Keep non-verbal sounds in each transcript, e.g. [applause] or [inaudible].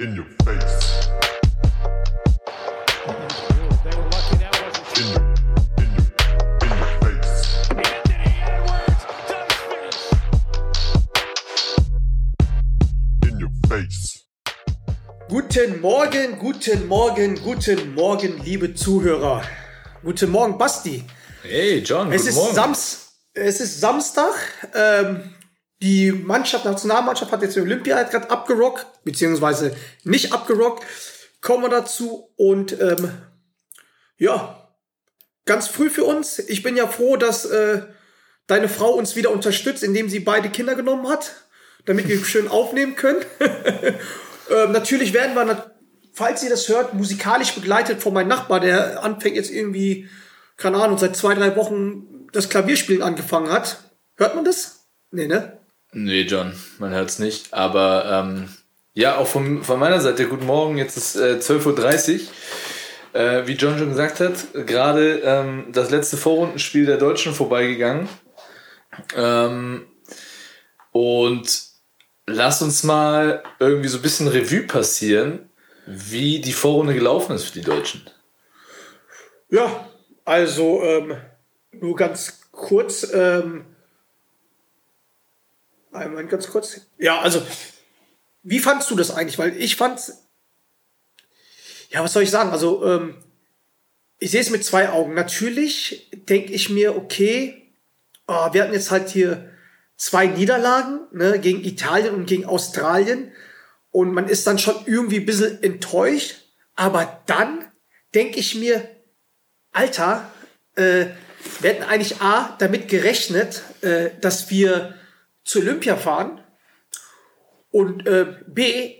In your face. Guten Morgen, guten Morgen, guten Morgen, liebe Zuhörer. Guten Morgen, Basti. Hey John, Es guten ist, Morgen. Sams es ist Samstag. Ähm, die Mannschaft, Nationalmannschaft hat jetzt die Olympia gerade abgerockt, beziehungsweise nicht abgerockt. Kommen wir dazu. Und ähm, ja, ganz früh für uns. Ich bin ja froh, dass äh, deine Frau uns wieder unterstützt, indem sie beide Kinder genommen hat, damit wir schön aufnehmen können. [laughs] ähm, natürlich werden wir, falls ihr das hört, musikalisch begleitet von meinem Nachbar, der anfängt jetzt irgendwie, keine Ahnung, seit zwei, drei Wochen das Klavierspielen angefangen hat. Hört man das? Nee, ne? Nee, John, man hört's nicht. Aber ähm, ja, auch von, von meiner Seite, guten Morgen, jetzt ist äh, 12.30 Uhr. Äh, wie John schon gesagt hat, gerade ähm, das letzte Vorrundenspiel der Deutschen vorbeigegangen. Ähm, und lass uns mal irgendwie so ein bisschen Revue passieren, wie die Vorrunde gelaufen ist für die Deutschen. Ja, also ähm, nur ganz kurz. Ähm, einmal ganz kurz. Ja, also wie fandst du das eigentlich? Weil ich fand, ja, was soll ich sagen? Also ähm, ich sehe es mit zwei Augen. Natürlich denke ich mir, okay, oh, wir hatten jetzt halt hier zwei Niederlagen ne, gegen Italien und gegen Australien. Und man ist dann schon irgendwie ein bisschen enttäuscht. Aber dann denke ich mir, Alter, äh, wir hätten eigentlich A, damit gerechnet, äh, dass wir zu Olympia fahren. Und äh, B,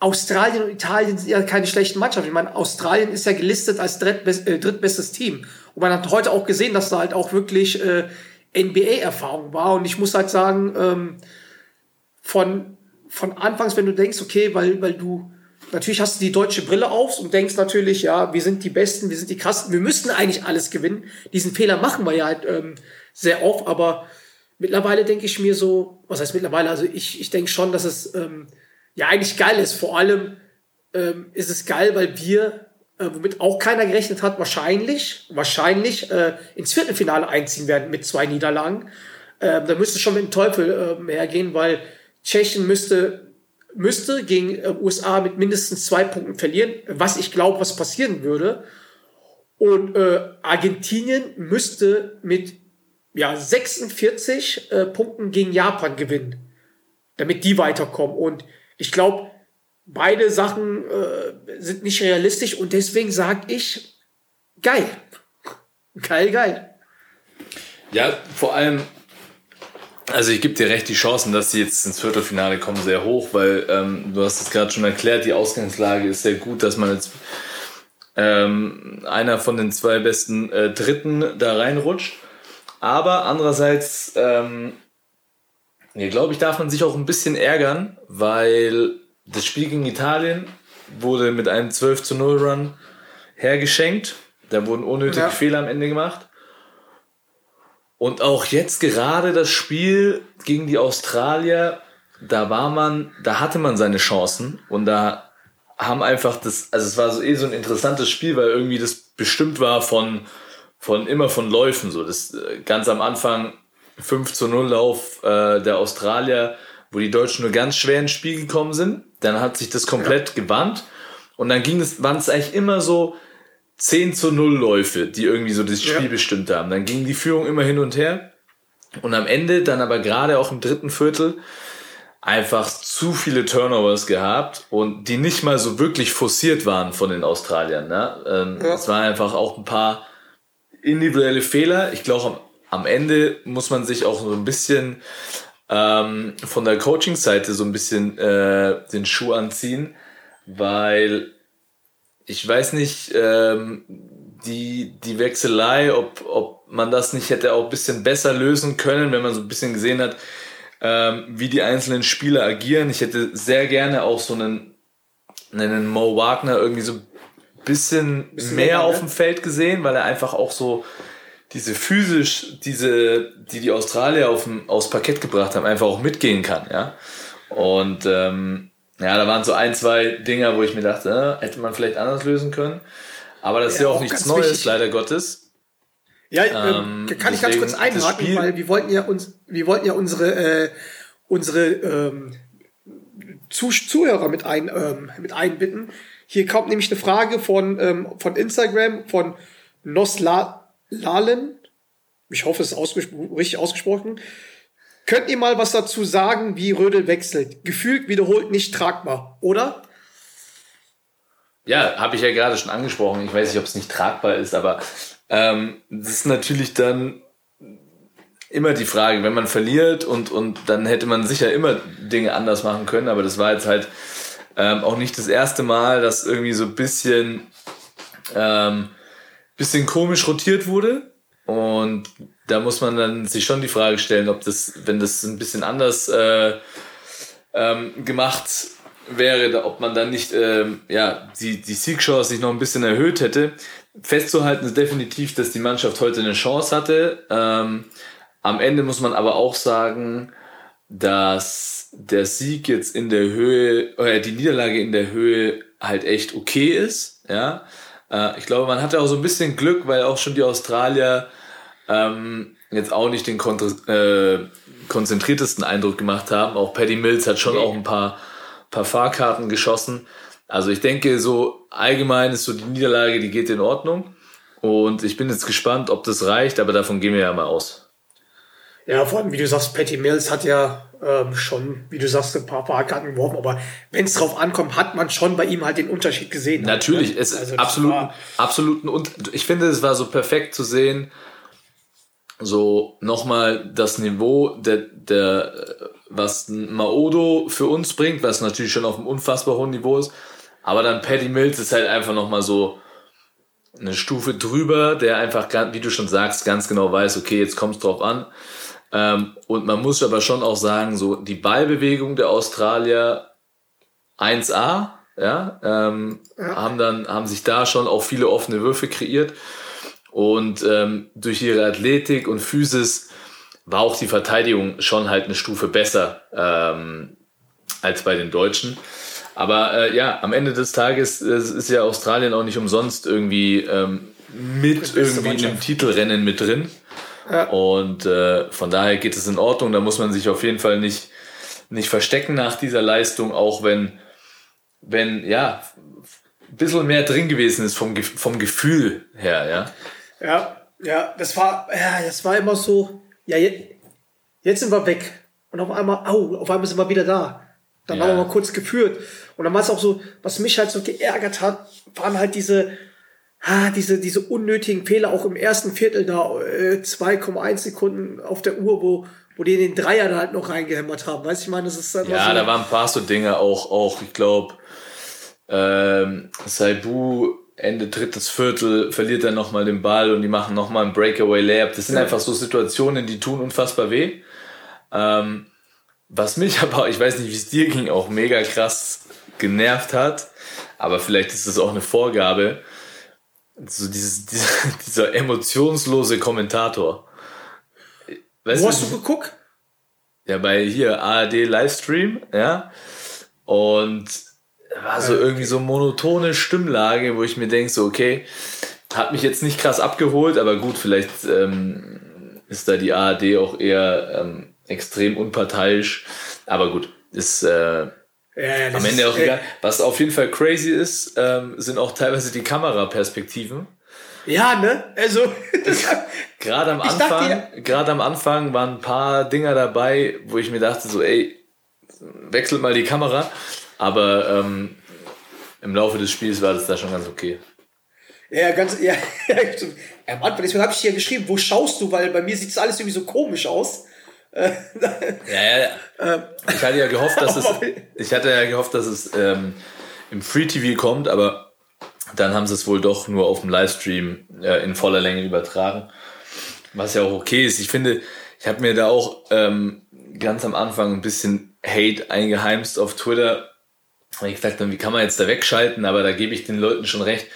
Australien und Italien sind ja keine schlechten Mannschaften. Ich meine, Australien ist ja gelistet als drittbest, äh, drittbestes Team. Und man hat heute auch gesehen, dass da halt auch wirklich äh, NBA-Erfahrung war. Und ich muss halt sagen, ähm, von, von Anfangs, wenn du denkst, okay, weil, weil du natürlich hast du die deutsche Brille auf und denkst natürlich, ja, wir sind die Besten, wir sind die Krassen, wir müssten eigentlich alles gewinnen. Diesen Fehler machen wir ja halt ähm, sehr oft, aber mittlerweile denke ich mir so, was heißt mittlerweile, also ich, ich denke schon, dass es ähm, ja eigentlich geil ist. Vor allem ähm, ist es geil, weil wir, äh, womit auch keiner gerechnet hat, wahrscheinlich, wahrscheinlich äh, ins Viertelfinale einziehen werden mit zwei Niederlagen. Ähm, da müsste schon mit dem Teufel ähm, hergehen, weil Tschechien müsste müsste gegen äh, USA mit mindestens zwei Punkten verlieren, was ich glaube, was passieren würde. Und äh, Argentinien müsste mit ja, 46 äh, Punkten gegen Japan gewinnen, damit die weiterkommen. Und ich glaube, beide Sachen äh, sind nicht realistisch und deswegen sage ich, geil. [laughs] Geil, geil. Ja, vor allem, also ich gebe dir recht, die Chancen, dass sie jetzt ins Viertelfinale kommen, sehr hoch, weil ähm, du hast es gerade schon erklärt, die Ausgangslage ist sehr gut, dass man jetzt ähm, einer von den zwei besten äh, Dritten da reinrutscht. Aber andererseits, ähm, ja, glaube ich, darf man sich auch ein bisschen ärgern, weil das Spiel gegen Italien wurde mit einem 12 zu 0 Run hergeschenkt. Da wurden unnötige Ja. Fehler am Ende gemacht. Und auch jetzt gerade das Spiel gegen die Australier, da war man, da hatte man seine Chancen und da haben einfach das, also es war so eh so ein interessantes Spiel, weil irgendwie das bestimmt war von, von immer von Läufen, so das äh, ganz am Anfang 5 zu 0 Lauf äh, der Australier, wo die Deutschen nur ganz schwer ins Spiel gekommen sind, dann hat sich das komplett gewandt und dann ging es, waren es eigentlich immer so 10 zu 0 Läufe, die irgendwie so das Spiel Ja. bestimmt haben. Dann ging die Führung immer hin und her. Und am Ende, dann aber gerade auch im dritten Viertel, einfach zu viele Turnovers gehabt und die nicht mal so wirklich forciert waren von den Australiern. Ne? Ähm, Ja. Es waren einfach auch ein paar individuelle Fehler. Ich glaube, am, Ende muss man sich auch so ein bisschen ähm, von der Coaching-Seite so ein bisschen äh, den Schuh anziehen, weil ich weiß nicht, ähm, die, die Wechselei, ob, ob man das nicht hätte auch ein bisschen besser lösen können, wenn man so ein bisschen gesehen hat, ähm, wie die einzelnen Spieler agieren. Ich hätte sehr gerne auch so einen, einen Mo Wagner irgendwie so ein bisschen, Bisschen mehr länger, auf ne? dem Feld gesehen, weil er einfach auch so diese physisch, diese, die die Australier auf dem, aufs Parkett gebracht haben, einfach auch mitgehen kann, ja. Und ähm, Ja, da waren so ein, zwei Dinger, wo ich mir dachte, äh, hätte man vielleicht anders lösen können. Aber das ist ja Ja, auch auch nichts Neues, wichtig. leider Gottes. Ja, Ähm, ähm, kann ich ganz kurz einhaken, weil wir wollten ja uns, wir wollten ja unsere äh, unsere ähm, Zu Zuhörer mit ein ähm, mit einbitten. Hier kommt nämlich eine Frage von ähm, von Instagram von Noslalen. Ich hoffe, es ist ausgespro richtig ausgesprochen. Könnt ihr mal was dazu sagen, wie Rödel wechselt? Gefühlt wiederholt nicht tragbar, oder? Ja, habe ich ja gerade schon angesprochen. Ich weiß nicht, ob es nicht tragbar ist, aber ähm, das ist natürlich dann immer die Frage, wenn man verliert und, und dann hätte man sicher immer Dinge anders machen können, aber das war jetzt halt ähm, auch nicht das erste Mal, dass irgendwie so ein bisschen, ähm, bisschen komisch rotiert wurde. Und da muss man dann sich schon die Frage stellen, ob das, wenn das ein bisschen anders äh, ähm, gemacht wäre, ob man dann nicht ähm, ja, die, die Siegchance sich noch ein bisschen erhöht hätte. Festzuhalten ist definitiv, dass die Mannschaft heute eine Chance hatte. Ähm, am Ende muss man aber auch sagen, dass der Sieg jetzt in der Höhe, oder die Niederlage in der Höhe halt echt okay ist. Ja, äh, ich glaube, man hatte auch so ein bisschen Glück, weil auch schon die Australier ähm, jetzt auch nicht den äh, konzentriertesten Eindruck gemacht haben. Auch Paddy Mills hat schon auch ein paar, paar Fahrkarten geschossen. Also ich denke, so allgemein ist so die Niederlage, die geht in Ordnung. Und ich bin jetzt gespannt, ob das reicht, aber davon gehen wir ja mal aus. Ja, vor allem, wie du sagst, Patty Mills hat ja ähm, schon, wie du sagst, ein paar Fahrkarten geworfen, aber wenn es drauf ankommt, hat man schon bei ihm halt den Unterschied gesehen. Natürlich, Also es ist absolut, war- absoluten und ich finde, es war so perfekt zu sehen, so nochmal das Niveau der, der, was Maodo für uns bringt, was natürlich schon auf einem unfassbar hohen Niveau ist, aber dann Paddy Mills ist halt einfach nochmal so eine Stufe drüber, der einfach, wie du schon sagst, ganz genau weiß, okay, jetzt kommt es drauf an. Ähm, und man muss aber schon auch sagen, so die Ballbewegung der Australier 1A, ja, ähm, haben dann, haben sich da schon auch viele offene Würfe kreiert. Und ähm, durch ihre Athletik und Physis war auch die Verteidigung schon halt eine Stufe besser ähm, als bei den Deutschen. Aber äh, ja, am Ende des Tages äh, ist ja Australien auch nicht umsonst irgendwie ähm, mit irgendwie in einem. Titelrennen mit drin. Und äh, von daher geht es in Ordnung. Da muss man sich auf jeden Fall nicht, nicht verstecken nach dieser Leistung, auch wenn, wenn ja, ein bisschen mehr drin gewesen ist vom, vom Gefühl her, ja. Ja, ja, das war, ja, das war immer so, ja, je, jetzt sind wir weg. Und auf einmal, au, auf einmal sind wir wieder da. Dann Ja. haben wir mal kurz geführt. Und dann war es auch so, was mich halt so geärgert hat, waren halt diese, ah, diese, diese unnötigen Fehler, auch im ersten Viertel da, äh, 2,1 Sekunden auf der Uhr, wo, wo die den Dreier da halt noch reingehämmert haben. Weißt du, ich meine, das ist dann Ja, so, da waren ein paar so Dinge auch, auch ich glaube, ähm, Saibu Ende drittes Viertel verliert dann nochmal den Ball und die machen nochmal einen Breakaway Layup. Das sind Ja. einfach so Situationen, die tun unfassbar weh. Ähm, was mich [laughs] aber, ich weiß nicht, wie es dir ging, auch mega krass genervt hat, aber vielleicht ist das auch eine Vorgabe, so dieses, [laughs] dieser, dieser emotionslose Kommentator. Weißt Wo hast du geguckt? ja, bei hier ARD Livestream, ja. Und war so irgendwie so monotone Stimmlage, wo ich mir denke, so, okay, hat mich jetzt nicht krass abgeholt, aber gut, vielleicht ähm, ist da die ARD auch eher ähm, extrem unparteiisch. Aber gut, ist äh, Ja, ja, am Ende auch äh, egal. Was auf jeden Fall crazy ist, ähm, sind auch teilweise die Kameraperspektiven. Ja, ne? Also, [laughs] Gerade am Ich dachte Anfang, gerade am Anfang waren ein paar Dinger dabei, wo ich mir dachte so, ey, wechselt mal die Kamera. Aber ähm, im Laufe des Spiels war das da schon ganz okay. Ja, ganz, ja, [laughs] ja, stimmt. Ja, Am Anfang, deswegen habe ich dir geschrieben, wo schaust du, weil bei mir sieht das alles irgendwie so komisch aus. Ja, ja, ja. Ich hatte ja gehofft, dass es, [laughs] ich hatte ja gehofft, dass es ähm, im Free TV kommt, aber dann haben sie es wohl doch nur auf dem Livestream äh, in voller Länge übertragen. Was ja auch okay ist. Ich finde, ich habe mir da auch ähm, ganz am Anfang ein bisschen Hate eingeheimst auf Twitter. Weil ich gesagt habe, wie kann man jetzt da wegschalten? Aber da gebe ich den Leuten schon recht.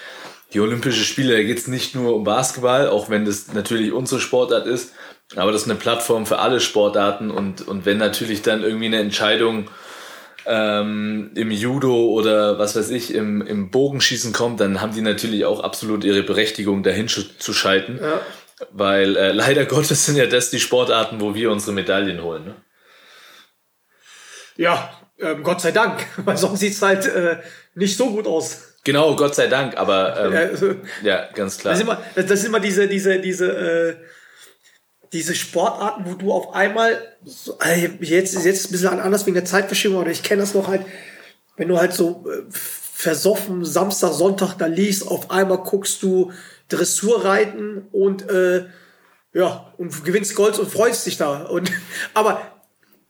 Die Olympische Spiele, da geht es nicht nur um Basketball, auch wenn das natürlich unsere Sportart ist. Aber das ist eine Plattform für alle Sportarten. Und, und wenn natürlich dann irgendwie eine Entscheidung ähm, im Judo oder was weiß ich, im, im Bogenschießen kommt, dann haben die natürlich auch absolut ihre Berechtigung, dahin zu schalten. Ja. Weil äh, leider Gottes sind ja das die Sportarten, wo wir unsere Medaillen holen. Ne? Ja, ähm, Gott sei Dank, [laughs] weil sonst sieht's halt äh, nicht so gut aus. Genau, Gott sei Dank, aber ähm, Ja, also, ja, ganz klar. das, sind immer, das, das sind immer diese, diese, diese, äh, diese Sportarten, wo du auf einmal, so, äh, jetzt ist jetzt ein bisschen anders wegen der Zeitverschiebung, aber ich kenne das noch halt, wenn du halt so äh, versoffen Samstag, Sonntag da liest, auf einmal guckst du Dressurreiten und äh, ja, und gewinnst Gold und freust dich da. Und [laughs] aber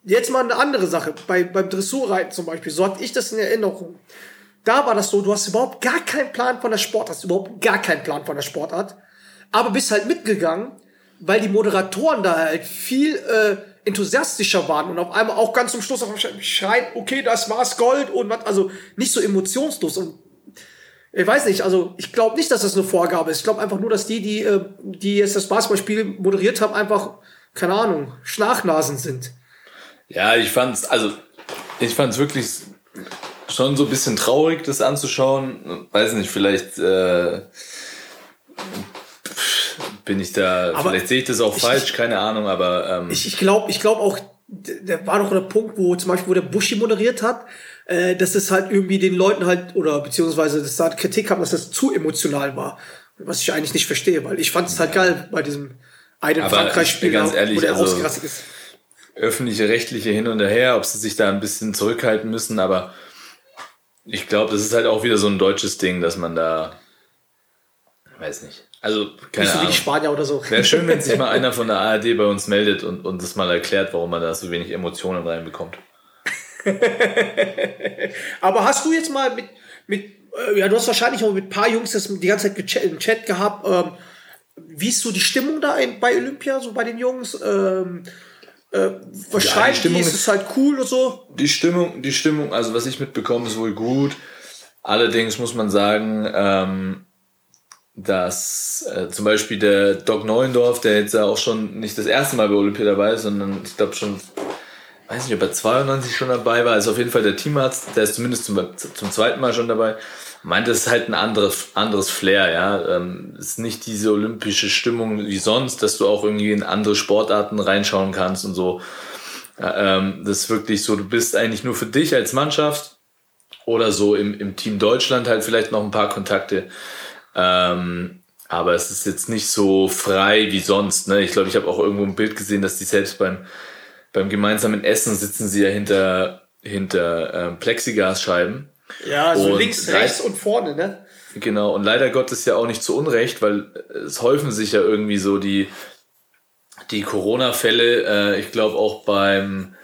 jetzt mal eine andere Sache. Bei, beim Dressurreiten zum Beispiel, so hatte ich das in Erinnerung. Da war das so, du hast überhaupt gar keinen Plan von der Sportart, hast überhaupt gar keinen Plan von der Sportart, aber bist halt mitgegangen, weil die Moderatoren da halt viel äh, enthusiastischer waren und auf einmal auch ganz zum Schluss auch schreien, okay, das war's Gold und was, also nicht so emotionslos und ich weiß nicht, also ich glaube nicht, dass das eine Vorgabe ist. Ich glaube einfach nur, dass die, die, äh, die jetzt das Basketballspiel moderiert haben, einfach, keine Ahnung, Schnachnasen sind. Ja, ich fand's, also ich fand's wirklich schon so ein bisschen traurig, das anzuschauen. Weiß nicht, vielleicht äh, bin ich da, Aber vielleicht sehe ich das auch ich- falsch, keine Ahnung, aber ähm, Ich, ich glaube ich glaub auch, da war doch der Punkt, wo zum Beispiel, wo der Buschi moderiert hat, äh, dass es halt irgendwie den Leuten halt, oder beziehungsweise dass da Kritik kam, dass das zu emotional war. Was ich eigentlich nicht verstehe, weil ich fand es halt geil bei diesem einen Frankreich-Spiel, wo der also- ausgerastet ist. öffentliche rechtliche hin und her, ob sie sich da ein bisschen zurückhalten müssen, aber ich glaube, das ist halt auch wieder so ein deutsches Ding, dass man da, weiß nicht, also keine Nicht so wie die Ahnung. Spanier oder so. Wäre schön, wenn sich mal [laughs] einer von der ARD bei uns meldet und, und das mal erklärt, warum man da so wenig Emotionen reinbekommt. [laughs] Aber hast du jetzt mal mit, mit äh, ja, du hast wahrscheinlich auch mit ein paar Jungs das die ganze Zeit im Chat gehabt. Ähm, wie ist so die Stimmung da in, bei Olympia, so bei den Jungs? Ähm, äh, was Ja, die? Ist ist- es halt cool und so? Die Stimmung, die Stimmung, also was ich mitbekomme, ist wohl gut. Allerdings muss man sagen, ähm, dass äh, zum Beispiel der Doc Neuendorf, der jetzt ja auch schon nicht das erste Mal bei Olympia dabei ist, sondern ich glaube schon, weiß nicht, ob er 92 schon dabei war, ist auf jeden Fall der Teamarzt, der ist zumindest zum, zum zweiten Mal schon dabei, meint, es ist halt ein anderes, anderes Flair, ja. Ähm, ist nicht diese olympische Stimmung wie sonst, dass du auch irgendwie in andere Sportarten reinschauen kannst und so. Ähm, das ist wirklich so, du bist eigentlich nur für dich als Mannschaft oder so im, im Team Deutschland halt vielleicht noch ein paar Kontakte. Ähm, aber es ist jetzt nicht so frei wie sonst. Ne? Ich glaube, ich habe auch irgendwo ein Bild gesehen, dass die selbst beim, beim gemeinsamen Essen sitzen sie ja hinter, hinter ähm, Plexiglasscheiben. Ja, so Und links, rechts und vorne, ne? Genau, und leider Gottes ja auch nicht zu Unrecht, weil es häufen sich ja irgendwie so die, die Corona-Fälle. Äh, ich glaube auch beim,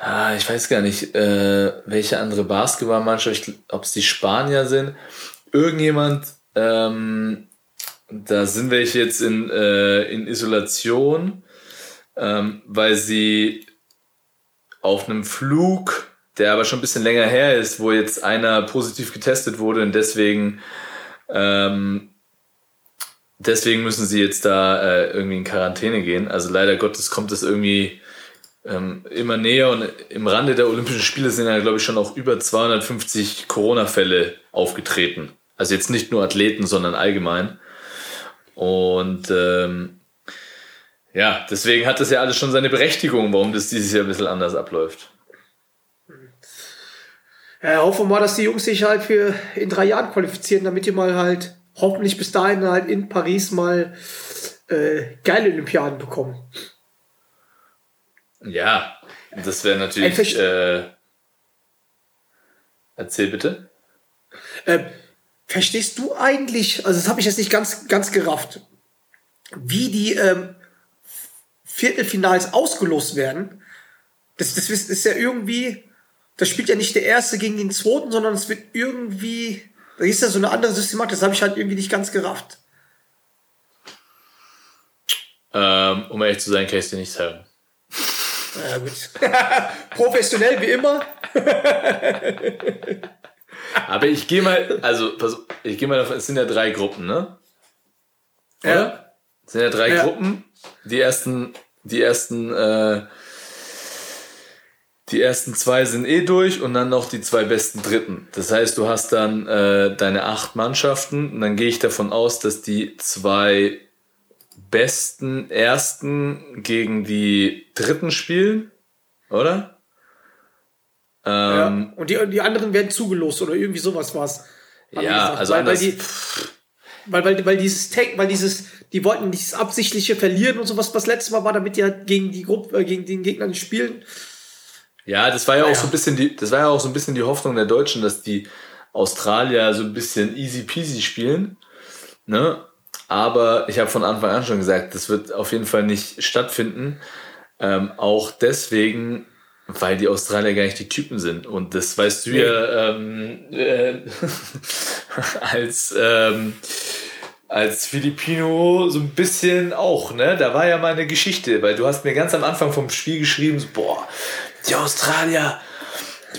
ah, ich weiß gar nicht, äh, welche andere Basketballmannschaft, ob es die Spanier sind. Irgendjemand, ähm, da sind welche jetzt in, äh, in Isolation, ähm, weil sie auf einem Flug, der aber schon ein bisschen länger her ist, wo jetzt einer positiv getestet wurde und deswegen ähm, deswegen müssen sie jetzt da äh, irgendwie in Quarantäne gehen. Also leider Gottes kommt es irgendwie ähm, immer näher und im Rande der Olympischen Spiele sind ja, glaube ich, schon auch über 250 Corona-Fälle aufgetreten. Also jetzt nicht nur Athleten, sondern allgemein. Und ähm, ja, deswegen hat das ja alles schon seine Berechtigung, warum das dieses Jahr ein bisschen anders abläuft. Ja, hoffen wir mal, dass die Jungs sich halt für in drei Jahren qualifizieren, damit die mal halt hoffentlich bis dahin halt in Paris mal äh, geile Olympiaden bekommen. Ja, das wäre natürlich. Äh, erzähl bitte. Ähm, verstehst du eigentlich, also das habe ich jetzt nicht ganz, ganz gerafft, wie die ähm, Viertelfinals ausgelost werden? Das, das ist ja irgendwie, das spielt ja nicht der Erste gegen den Zweiten, sondern es wird irgendwie, da ist ja so eine andere Systematik, das habe ich halt irgendwie nicht ganz gerafft. Ähm, um ehrlich zu sein, kann ich dir nicht sagen. Ja, gut. [laughs] Professionell wie immer. [laughs] Aber ich gehe mal, also ich gehe mal davon, es sind ja drei Gruppen, ne? Oder? Es sind ja drei Ja. Gruppen. Die ersten, die ersten, äh, die ersten zwei sind eh durch und dann noch die zwei besten Dritten. Das heißt, du hast dann äh, deine acht Mannschaften und dann gehe ich davon aus, dass die zwei besten Ersten gegen die Dritten spielen, oder? Ja. Ähm, Und die, die anderen werden zugelost oder irgendwie sowas war's. Haben die Ja, also weil, weil, anders- die, weil, weil, weil dieses Tank, weil dieses, die wollten dieses absichtliche verlieren und sowas, was letztes Mal war, damit die halt gegen die Gruppe, äh, gegen den Gegner nicht spielen. Ja, das war ja auch Naja. so ein bisschen die, das war ja auch so ein bisschen die Hoffnung der Deutschen, dass die Australier so ein bisschen easy peasy spielen. Ne? Aber ich habe von Anfang an schon gesagt, das wird auf jeden Fall nicht stattfinden. Ähm, auch deswegen, weil die Australier gar nicht die Typen sind. Und das weißt du ja ähm, äh, [laughs] als, ähm, als Filipino so ein bisschen auch, ne? Da war ja mal eine Geschichte, weil du hast mir ganz am Anfang vom Spiel geschrieben, so, boah, die Australier,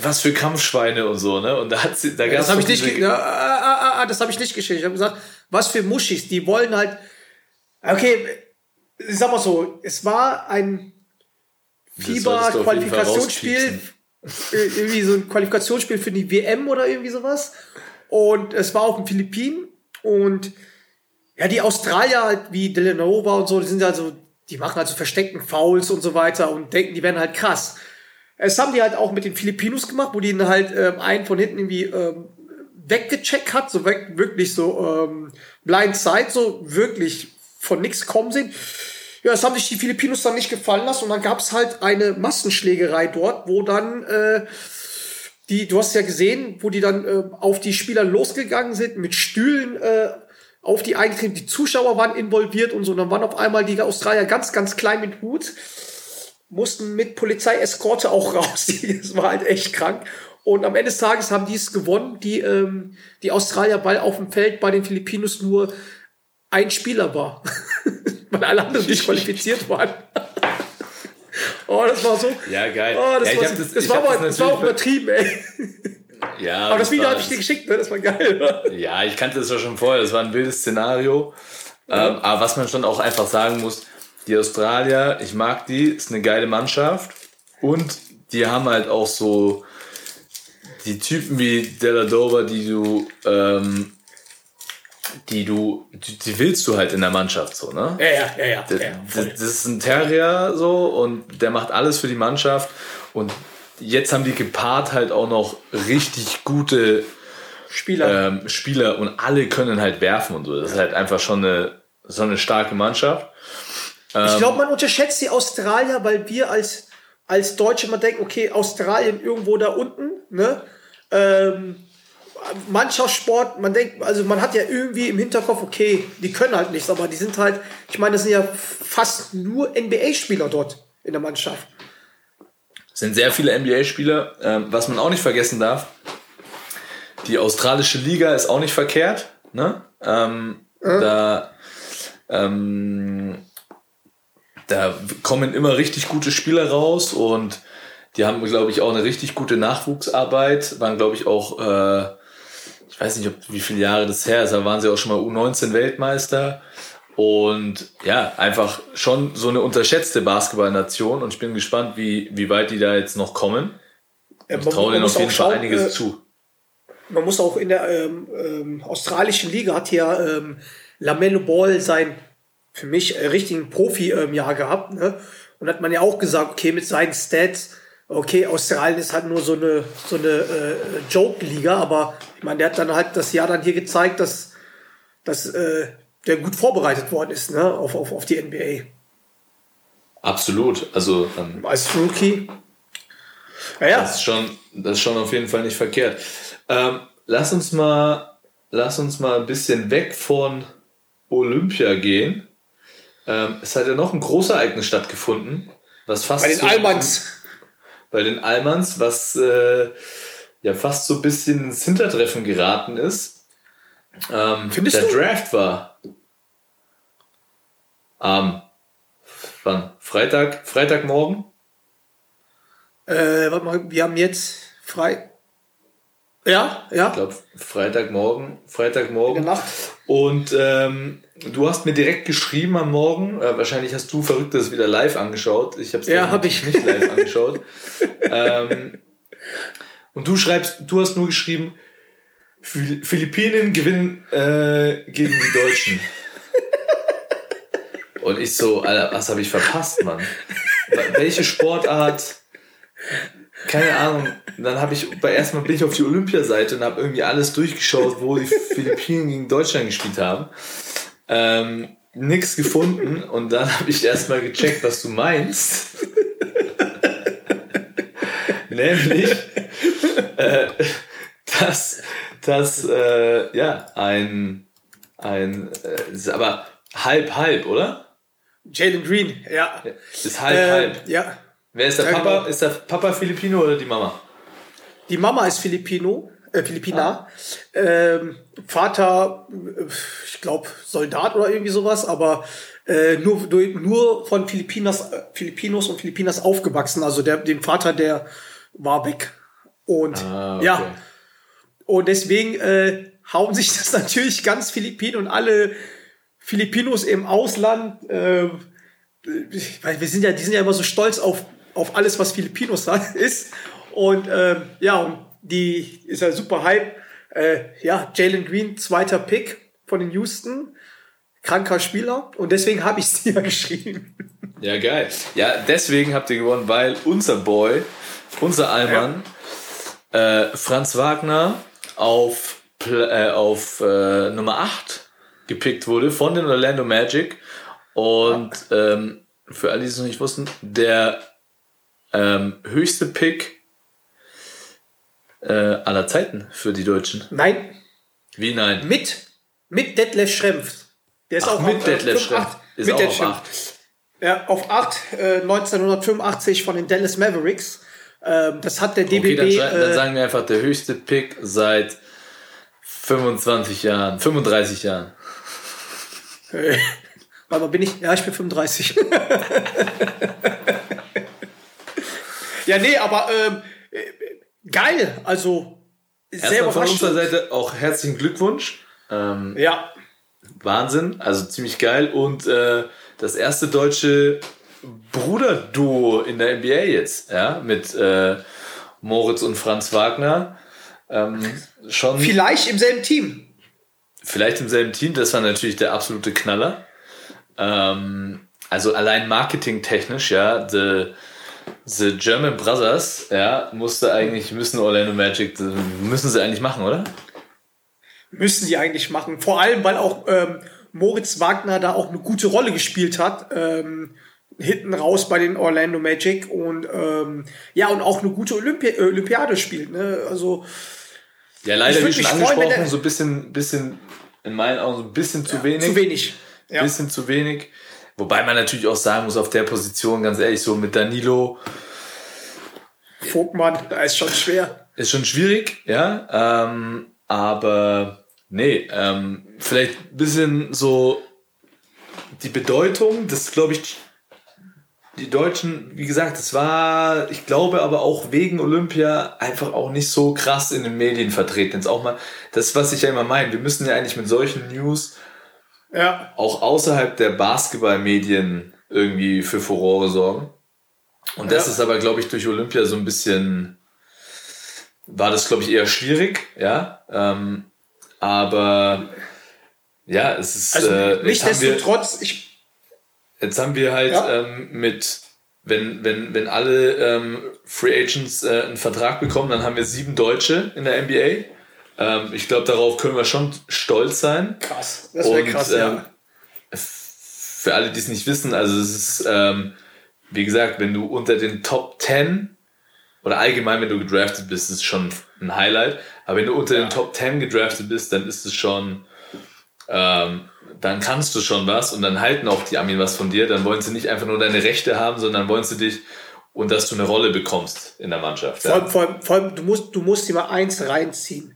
was für Kampfschweine und so, ne? Und da hat sie, da Das gab's habe ich nicht, ge- ah, ah, ah, ah, das habe ich nicht geschickt. Ich habe gesagt, was für Muschis, die wollen halt, okay, ich sag mal so, es war ein Das solltest du auf jeden Fall FIBA-Qualifikationsspiel, äh, irgendwie so ein Qualifikationsspiel für die WM oder irgendwie sowas. Und es war auf den Philippinen und ja, die Australier halt wie Delanova und so, die sind halt so, die machen halt so versteckten Fouls und so weiter und denken, die werden halt krass. Es haben die halt auch mit den Filipinos gemacht, wo die ihn halt ähm, einen von hinten irgendwie ähm, weggecheckt hat, so weg, wirklich so ähm, Blindside, so wirklich von nichts kommen sind. Ja, das haben sich die Filipinos dann nicht gefallen lassen und dann gab es halt eine Massenschlägerei dort, wo dann äh, die, du hast ja gesehen, wo die dann äh, auf die Spieler losgegangen sind, mit Stühlen äh, auf die eingetreten, die Zuschauer waren involviert und so. Und dann waren auf einmal die Australier ganz, ganz klein mit Hut, mussten mit Polizeieskorte auch raus. [laughs] Das war halt echt krank. Und am Ende des Tages haben die es gewonnen, die, ähm, die Australier, weil auf dem Feld bei den Filipinos nur ein Spieler war. [laughs] weil alle anderen nicht qualifiziert [laughs] waren. oh, das war so. Ja, geil. Oh, das, ja, war, das, ich war, aber, das war auch übertrieben, ey. Ja, [laughs] Aber das Video habe ich dir geschickt, ne? Das war geil. Ja, ich kannte das ja schon vorher. Das war ein wildes Szenario. Ähm, aber was man schon auch einfach sagen muss, die Australier, ich mag die, ist eine geile Mannschaft. Und die haben halt auch so die Typen wie Deladova, die du, ähm, die du, die, die willst du halt in der Mannschaft so, ne? Ja, ja, ja, ja. Das, ja das, ist ein Terrier so und der macht alles für die Mannschaft. Und jetzt haben die gepaart halt auch noch richtig gute Spieler. ähm, Spieler und alle können halt werfen und so. Das ist halt einfach schon eine, so eine starke Mannschaft. ich glaube, man unterschätzt die Australier, weil wir als, als Deutsche mal denken, okay, Australien irgendwo da unten, ne? Ähm, Mannschaftssport, man denkt, also man hat ja irgendwie im Hinterkopf, okay, die können halt nichts, aber die sind halt, ich meine, das sind ja fast nur NBA-Spieler dort in der Mannschaft. Es sind sehr viele NBA-Spieler. Ähm, was man auch nicht vergessen darf, die australische Liga ist auch nicht verkehrt. Ne? Ähm, Da ähm, da kommen immer richtig gute Spieler raus und die haben, glaube ich, auch eine richtig gute Nachwuchsarbeit. Waren, glaube ich, auch, äh, ich weiß nicht, ob, wie viele Jahre das her ist, aber waren sie auch schon mal U19-Weltmeister. Und ja, einfach schon so eine unterschätzte Basketballnation und ich bin gespannt, wie, wie weit die da jetzt noch kommen. Ich traue denen auf jeden Fall schauen, einiges äh, zu. man muss auch in der ähm, ähm, australischen Liga hat ja ähm, Lamello Ball sein für mich äh, richtigen Profi-Jahr gehabt. Ne? Und hat man ja auch gesagt, okay, mit seinen Stats, okay, Australien ist halt nur so eine, so eine äh, Joke-Liga, aber ich meine, der hat dann halt das Jahr dann hier gezeigt, dass, dass äh, der gut vorbereitet worden ist ne? auf, auf, auf die NBA. Absolut. Also ähm, Als Rookie. Ja, ja. Das ist schon, das ist schon auf jeden Fall nicht verkehrt. Ähm, lass uns mal, lass uns mal ein bisschen weg von Olympia gehen. Ähm, es hat ja noch ein Großereignis stattgefunden, was fast bei den Almans. Bei den Almans, was äh, ja fast so ein bisschen ins Hintertreffen geraten ist. Ähm, Findest der du? Draft war am wann? Freitag, Freitagmorgen. Äh, warte mal, wir haben jetzt frei. Ja, ja. Ich glaube, Freitagmorgen. Freitagmorgen. In der Nacht. Und ähm, du hast mir direkt geschrieben am Morgen. Äh, wahrscheinlich hast du Verrücktes wieder live angeschaut. Ich habe es Ja, hab ich. nicht live angeschaut. [laughs] ähm, und du schreibst, du hast nur geschrieben, Phil- Philippinen gewinnen äh, gegen die Deutschen. [laughs] Und ich so, Alter, was habe ich verpasst, Mann? Welche Sportart? Keine Ahnung. Dann habe ich, bei erstmal bin ich auf die Olympiaseite und habe irgendwie alles durchgeschaut, wo die Philippinen gegen Deutschland gespielt haben. Ähm, nix gefunden und dann [laughs] habe ich erstmal gecheckt, was du meinst. [laughs] Nämlich, äh, dass, dass äh, ja, ein, ein äh, aber halb, halb, oder? Jalen Green, ja. Ist halb, Äh, halb. ja. Wer ist der Papa? Ist der Papa Filipino oder die Mama? Die Mama ist Filipino, äh, Filipina. Ähm, Vater, äh, ich glaube, Soldat oder irgendwie sowas, aber äh, nur, durch- nur von Filipinas, äh, Filipinos und Filipinas aufgewachsen. Also der, den Vater, der war weg. Und Ah, okay. ja, und deswegen äh, hauen sich [laughs] das natürlich ganz Philippinen und alle Filipinos im Ausland, äh, weil wir sind ja, die sind ja immer so stolz auf, auf alles, was Filipinos [laughs] ist. Und ähm, ja, und die ist ja super hype. Äh, ja, Jalen Green, zweiter Pick von den Houston. Kranker Spieler. Und deswegen habe ich es [laughs] dir geschrieben. Ja, geil. Ja, deswegen habt ihr gewonnen, weil unser Boy, unser Allmann, äh, Franz Wagner auf, äh, auf äh, Nummer 8 gepickt wurde von den Orlando Magic. Und ähm, für alle, die es noch nicht wussten, der ähm, höchste Pick äh, aller Zeiten für die Deutschen. Nein, Wie nein? mit, mit Detlef Schrempf. Der ist Ach, auch mit auf, äh, Detlef 5, Schrempf. 8, Ist mit auch Detlef auf Schrempf. 8. Ja, auf 8, äh, 1985 von den Dallas Mavericks. Ähm, das hat der DBB. Okay, dann, dann äh, sagen wir einfach der höchste Pick seit 25 Jahren, 35 Jahren. Warte mal, bin ich? Ja, ich bin 35. [laughs] ja, nee, aber ähm, äh, geil. Also sehr Erstmal von unserer. Seite auch herzlichen Glückwunsch. Ähm, Ja, Wahnsinn, also ziemlich geil. Und äh, das erste deutsche Bruderduo in der NBA jetzt, ja, mit äh, Moritz und Franz Wagner. Ähm, schon vielleicht im selben Team. vielleicht im selben Team, das war natürlich der absolute Knaller. Ähm, also allein marketingtechnisch, ja, the, the German Brothers, ja, musste eigentlich, müssen Orlando Magic, müssen sie eigentlich machen, oder? Müssen die eigentlich machen. Vor allem, weil auch ähm, Moritz Wagner da auch eine gute Rolle gespielt hat. Ähm, hinten raus bei den Orlando Magic und ähm, ja, und auch eine gute Olympi äh, Olympiade spielt. Ne? Also Ja, leider, wie schon freuen, angesprochen, der- so ein bisschen, bisschen, in meinen Augen so ein bisschen zu wenig. zu wenig. Ja. Bisschen zu wenig. Wobei man natürlich auch sagen muss, auf der Position, ganz ehrlich, so mit Danilo Vogtmann, da ist schon schwer. ist schon schwierig, ja. Ähm, aber nee, ähm, vielleicht ein bisschen so die Bedeutung, das glaube ich, die Deutschen, wie gesagt, das war, ich glaube aber auch wegen Olympia einfach auch nicht so krass in den Medien vertreten. Jetzt auch mal, das, was ich ja immer meine, wir müssen ja eigentlich mit solchen News Ja, auch außerhalb der Basketballmedien irgendwie für Furore sorgen. Und das Ja. ist aber, glaube ich, durch Olympia so ein bisschen, war das, glaube ich, eher schwierig, ja. Ähm, aber ja, es ist, also äh, nichtsdestotrotz, ich jetzt haben wir halt Ja. ähm, mit, wenn, wenn, wenn alle ähm, Free Agents äh, einen Vertrag bekommen, dann haben wir sieben Deutsche in der NBA. Ähm, ich glaube, darauf können wir schon stolz sein. krass, das wäre Und, krass, ähm, ja. für alle, die es nicht wissen, also es ist, ähm, wie gesagt, wenn du unter den Top 10 oder allgemein, wenn du gedraftet bist, ist es schon ein Highlight. Aber wenn du unter den Top 10 gedraftet bist, dann ist es schon, ähm, dann kannst du schon was und dann halten auch die Amis was von dir. Dann wollen sie nicht einfach nur deine Rechte haben, sondern wollen sie dich und dass du eine Rolle bekommst in der Mannschaft. Vor Ja. allem, vor allem, vor allem du, musst, du musst dir mal eins reinziehen.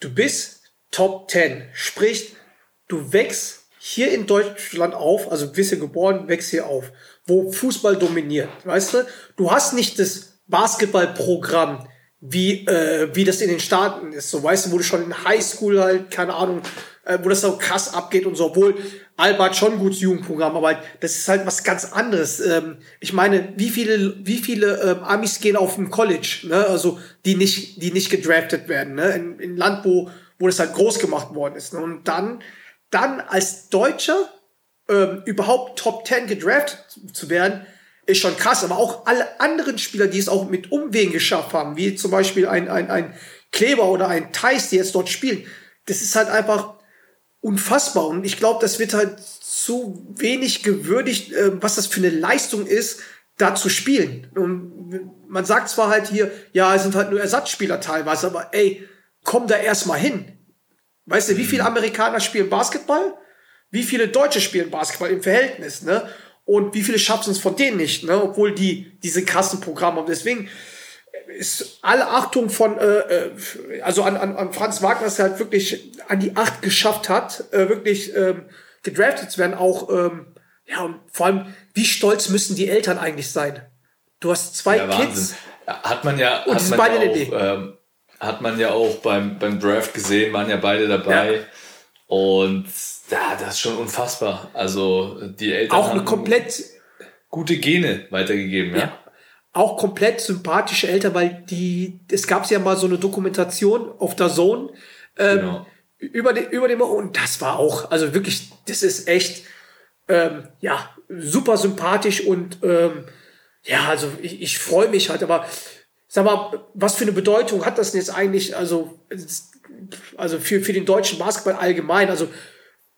Du bist Top 10. Sprich, du wächst hier in Deutschland auf, also bist hier geboren, wächst hier auf, wo Fußball dominiert. Weißt du? Du hast nicht das Basketballprogramm wie, äh, wie das in den Staaten ist. So, weißt du, wo du schon in Highschool halt, keine Ahnung, äh, wo das so krass abgeht und so, obwohl Alba schon ein gutes Jugendprogramm, aber das ist halt was ganz anderes. Ähm, ich meine, wie viele, wie viele ähm, Amis gehen auf dem College, ne? Also die nicht, die nicht gedraftet werden, ne? In, in Land, wo, wo das halt groß gemacht worden ist. Ne? Und dann, dann als Deutscher ähm, überhaupt Top 10 gedraftet zu werden, ist schon krass. Aber auch alle anderen Spieler, die es auch mit Umwegen geschafft haben, wie zum Beispiel ein, ein, ein Kleber oder ein Thais, die jetzt dort spielen, das ist halt einfach unfassbar. Und ich glaube, das wird halt zu wenig gewürdigt, äh, was das für eine Leistung ist, da zu spielen. Und man sagt zwar halt hier, ja, es sind halt nur Ersatzspieler teilweise, aber ey, komm da erstmal hin. Weißt du, wie viele Amerikaner spielen Basketball? Wie viele Deutsche spielen Basketball im Verhältnis, ne? Und wie viele schaffen es von denen nicht, ne? Obwohl die diese krassen Programme haben. Deswegen ist alle Achtung von, äh, äh, also an, an, an Franz Wagner, dass er halt wirklich an die Acht geschafft hat, äh, wirklich ähm, gedraftet zu werden, auch, ähm, ja, und vor allem, wie stolz müssen die Eltern eigentlich sein? Du hast zwei Ja, Kids. Hat man ja, Und hat man beide ja auch, ähm, hat man ja auch beim, beim Draft gesehen, waren ja beide dabei. Ja. Und ja, das ist schon unfassbar. Also die Eltern auch eine komplett gute Gene weitergegeben, ja. Ja. auch komplett sympathische Eltern, weil die, es gab ja mal so eine Dokumentation auf der Zone ähm, Genau. über den, über den, und das war auch, also wirklich, das ist echt, ähm, ja, super sympathisch und, ähm, ja, also ich, ich freue mich halt, aber sag mal, was für eine Bedeutung hat das denn jetzt eigentlich, also, also für, für den deutschen Basketball allgemein, also,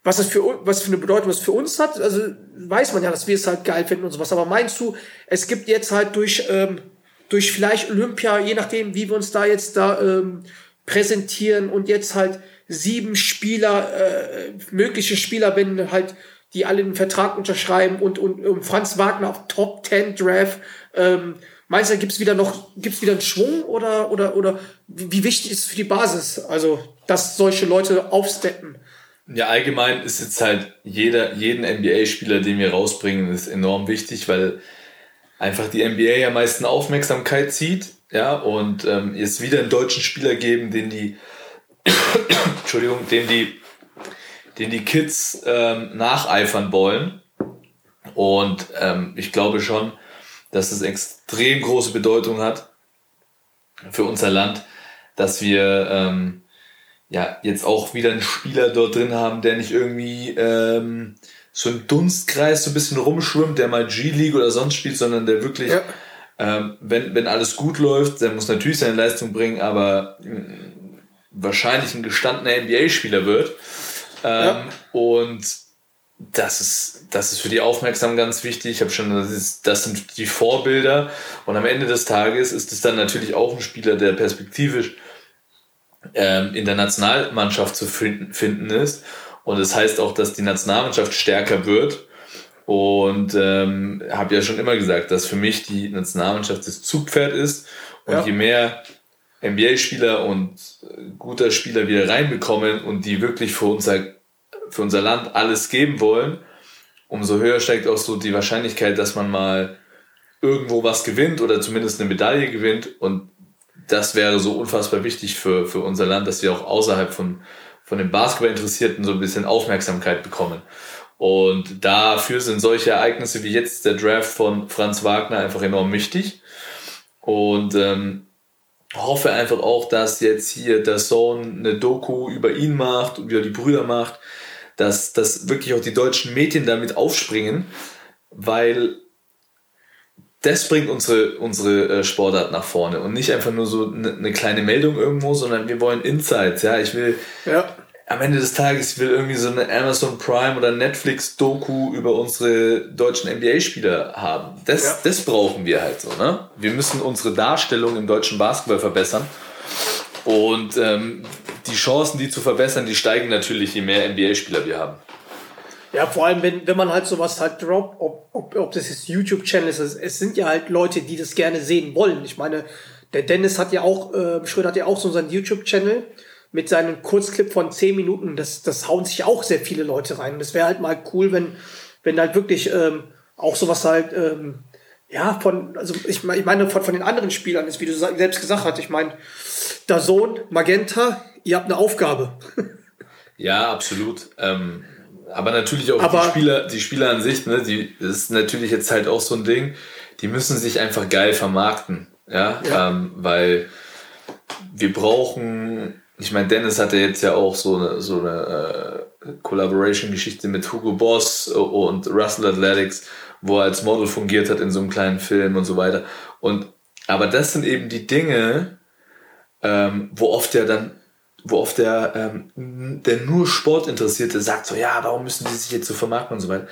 was das für, was für eine Bedeutung das für uns hat, also weiß man ja, dass wir es halt geil finden und sowas. Aber meinst du, es gibt jetzt halt durch, ähm, durch vielleicht Olympia, je nachdem, wie wir uns da jetzt da ähm, präsentieren und jetzt halt sieben Spieler, äh, mögliche Spieler, wenn halt die alle einen Vertrag unterschreiben und, und, und Franz Wagner auf Top 10 Draft, ähm, meinst du, gibt's wieder noch, gibt's wieder einen Schwung oder, oder, oder wie wichtig ist es für die Basis? Also, dass solche Leute aufsteppen. Ja, allgemein ist jetzt halt jeder, jeden NBA-Spieler, den wir rausbringen, ist enorm wichtig, weil einfach die NBA ja meisten Aufmerksamkeit zieht, ja, und ähm, es wieder einen deutschen Spieler geben, den die, [coughs] Entschuldigung, den die, den die Kids ähm, nacheifern wollen. Und ähm, ich glaube schon, dass es extrem große Bedeutung hat für unser Land, dass wir ähm, ja, jetzt auch wieder einen Spieler dort drin haben, der nicht irgendwie ähm, so im Dunstkreis so ein bisschen rumschwimmt, der mal G-League oder sonst spielt, sondern der wirklich, Ja. ähm, wenn, wenn alles gut läuft, der muss natürlich seine Leistung bringen, aber mh, wahrscheinlich ein gestandener NBA-Spieler wird. Ähm, Ja. Und das ist, das ist für die Aufmerksamen ganz wichtig. Ich habe schon, das, ist, das sind die Vorbilder. Und am Ende des Tages ist es dann natürlich auch ein Spieler, der perspektivisch ähm, in der Nationalmannschaft zu finden, finden ist. Und das heißt auch, dass die Nationalmannschaft stärker wird. Und ähm, habe ja schon immer gesagt, dass für mich die Nationalmannschaft das Zugpferd ist. Und Ja. je mehr NBA-Spieler und äh, guter Spieler wir reinbekommen und die wirklich für unser, für unser Land alles geben wollen, umso höher steigt auch so die Wahrscheinlichkeit, dass man mal irgendwo was gewinnt oder zumindest eine Medaille gewinnt. Und das wäre so unfassbar wichtig für, für unser Land, dass wir auch außerhalb von, von den Basketballinteressierten so ein bisschen Aufmerksamkeit bekommen. Und dafür sind solche Ereignisse wie jetzt der Draft von Franz Wagner einfach enorm wichtig. Und ähm, hoffe einfach auch, dass jetzt hier der Sohn eine Doku über ihn macht und über die Brüder macht, dass, dass wirklich auch die deutschen Medien damit aufspringen, weil das bringt unsere, unsere äh, Sportart nach vorne und nicht einfach nur so eine, eine kleine Meldung irgendwo, sondern wir wollen Insights. Ja, ich will Ja. am Ende des Tages, ich will irgendwie so eine Amazon Prime oder Netflix Doku über unsere deutschen NBA-Spieler haben. Das, Ja. das brauchen wir halt so, ne? Wir müssen unsere Darstellung im deutschen Basketball verbessern. Und ähm, die Chancen, die zu verbessern, die steigen natürlich, je mehr NBA-Spieler wir haben. Ja, vor allem, wenn, wenn man halt sowas halt droppt, ob, ob, ob das jetzt YouTube-Channel ist, es, es sind ja halt Leute, die das gerne sehen wollen. Ich meine, der Dennis hat ja auch, äh, Schröder hat ja auch so seinen YouTube-Channel mit seinem Kurzclip von 10 Minuten. Das, das hauen sich auch sehr viele Leute rein. Das wäre halt mal cool, wenn, wenn halt wirklich ähm, auch sowas halt, ähm, ja, von, also ich, ich meine, von, von den anderen Spielern ist, wie du selbst gesagt hast, ich meine, Dazon, Magenta, ihr habt eine Aufgabe. [laughs] Ja, absolut. Ähm, aber natürlich auch Aber- die Spieler, die Spieler an sich, ne, die das ist natürlich jetzt halt auch so ein Ding, die müssen sich einfach geil vermarkten. Ja, Ja. Ähm, weil wir brauchen, ich meine, Dennis hatte jetzt ja auch so eine, so eine äh, Collaboration-Geschichte mit Hugo Boss und Russell Athletics, wo er als Model fungiert hat in so einem kleinen Film und so weiter. Und aber das sind eben die Dinge, ähm, wo oft ja dann, wo oft der, ähm, der nur Sportinteressierte sagt so, ja, warum müssen die sich jetzt so vermarkten und so weiter.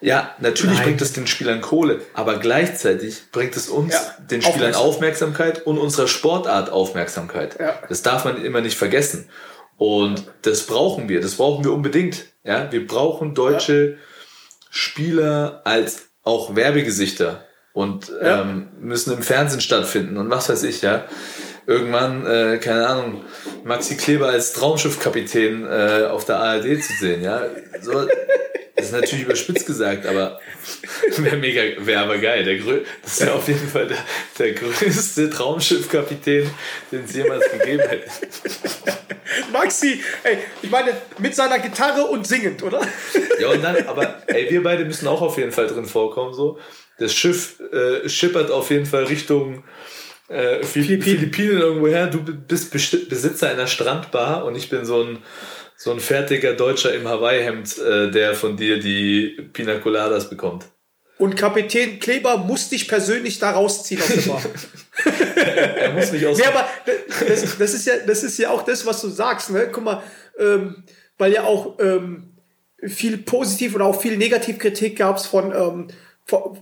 Ja, natürlich Nein. bringt es den Spielern Kohle, aber gleichzeitig bringt es uns, Ja, den Spielern Aufmerksam- Aufmerksamkeit und unserer Sportart Aufmerksamkeit. Ja. Das darf man immer nicht vergessen. Und das brauchen wir, das brauchen wir unbedingt. Ja, wir brauchen deutsche Spieler als auch Werbegesichter und Ja. ähm, müssen im Fernsehen stattfinden und was weiß ich, ja. Irgendwann, äh, keine Ahnung, Maxi Kleber als Traumschiffkapitän äh, auf der ARD zu sehen, ja. So, das ist natürlich überspitzt gesagt, aber [laughs] wäre mega, wäre aber geil. Der grö das wäre auf jeden Fall der, der größte Traumschiffkapitän, den es jemals gegeben hätte. [laughs] Maxi, ey, ich meine, mit seiner Gitarre und singend, oder? Ja, und dann, aber ey, wir beide müssen auch auf jeden Fall drin vorkommen. So. Das Schiff äh, schippert auf jeden Fall Richtung äh, Philippinen. Philippinen. Irgendwo her. Du bist Besitzer einer Strandbar und ich bin so ein, so ein fertiger Deutscher im Hawaii-Hemd, äh, der von dir die Pina Coladas bekommt. Und Kapitän Kleber muss dich persönlich da rausziehen aus der Bar. [laughs] Er muss mich aus. Nee, aber das, das, ist ja, das ist ja auch das, was du sagst. Ne? Guck mal, ähm, weil ja auch ähm, viel positiv und auch viel Negativkritik gab es von, ähm, von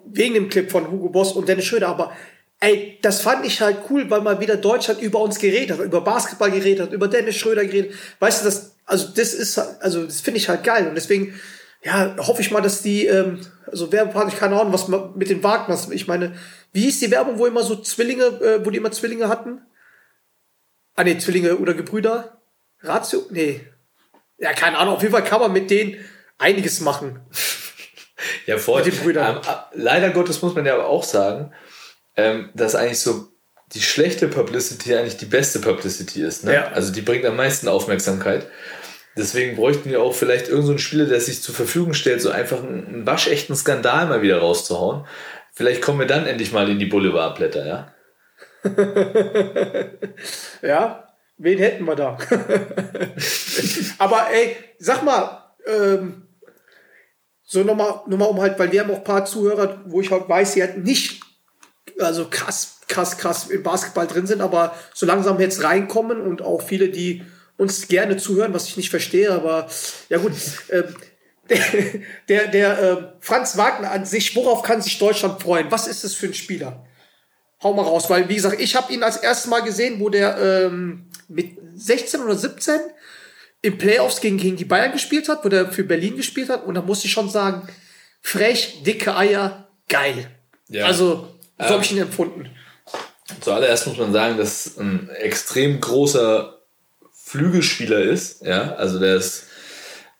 wegen dem Clip von Hugo Boss und Dennis Schröder. Aber ey, das fand ich halt cool, weil mal wieder Deutschland über uns geredet hat, über Basketball geredet hat, über Dennis Schröder geredet. Weißt du, das, also das ist, also das finde ich halt geil und deswegen. Ja, hoffe ich mal, dass die, ähm, also Werbung, ich keine Ahnung, was man mit den Wagners, ich meine, wie hieß die Werbung, wo immer so Zwillinge, äh, wo die immer Zwillinge hatten? Ah, nee, Zwillinge oder Gebrüder? Ratio? Nee. Ja, keine Ahnung. Auf jeden Fall kann man mit denen einiges machen. Ja, voll. Mit den Brüdern. Ähm, äh, leider Gottes muss man ja aber auch sagen, ähm, dass eigentlich so die schlechte Publicity eigentlich die beste Publicity ist. Ne? Ja. Also die bringt am meisten Aufmerksamkeit. Deswegen bräuchten wir auch vielleicht irgendeinen so Spieler, der sich zur Verfügung stellt, so einfach einen, einen waschechten Skandal mal wieder rauszuhauen. Vielleicht kommen wir dann endlich mal in die Boulevardblätter, ja? [laughs] Ja, wen hätten wir da? [laughs] Aber ey, sag mal, ähm, so nochmal, noch mal um halt, weil wir haben auch ein paar Zuhörer, wo ich halt weiß, die halt nicht, also krass, krass, krass im Basketball drin sind, aber so langsam jetzt reinkommen und auch viele, die uns gerne zuhören, was ich nicht verstehe, aber ja gut, ähm, [laughs] der, der, der äh, Franz Wagner an sich, worauf kann sich Deutschland freuen? Was ist das für ein Spieler? Hau mal raus, weil wie gesagt, ich habe ihn als erstes Mal gesehen, wo der ähm, mit 16 oder 17 im Playoffs gegen, gegen die Bayern gespielt hat, wo der für Berlin gespielt hat. Und da muss ich schon sagen, frech, dicke Eier, geil. Ja. Also, so Ähm, habe ich ihn empfunden. Zuallererst muss man sagen, dass ein extrem großer Flügelspieler ist. Ja, also der ist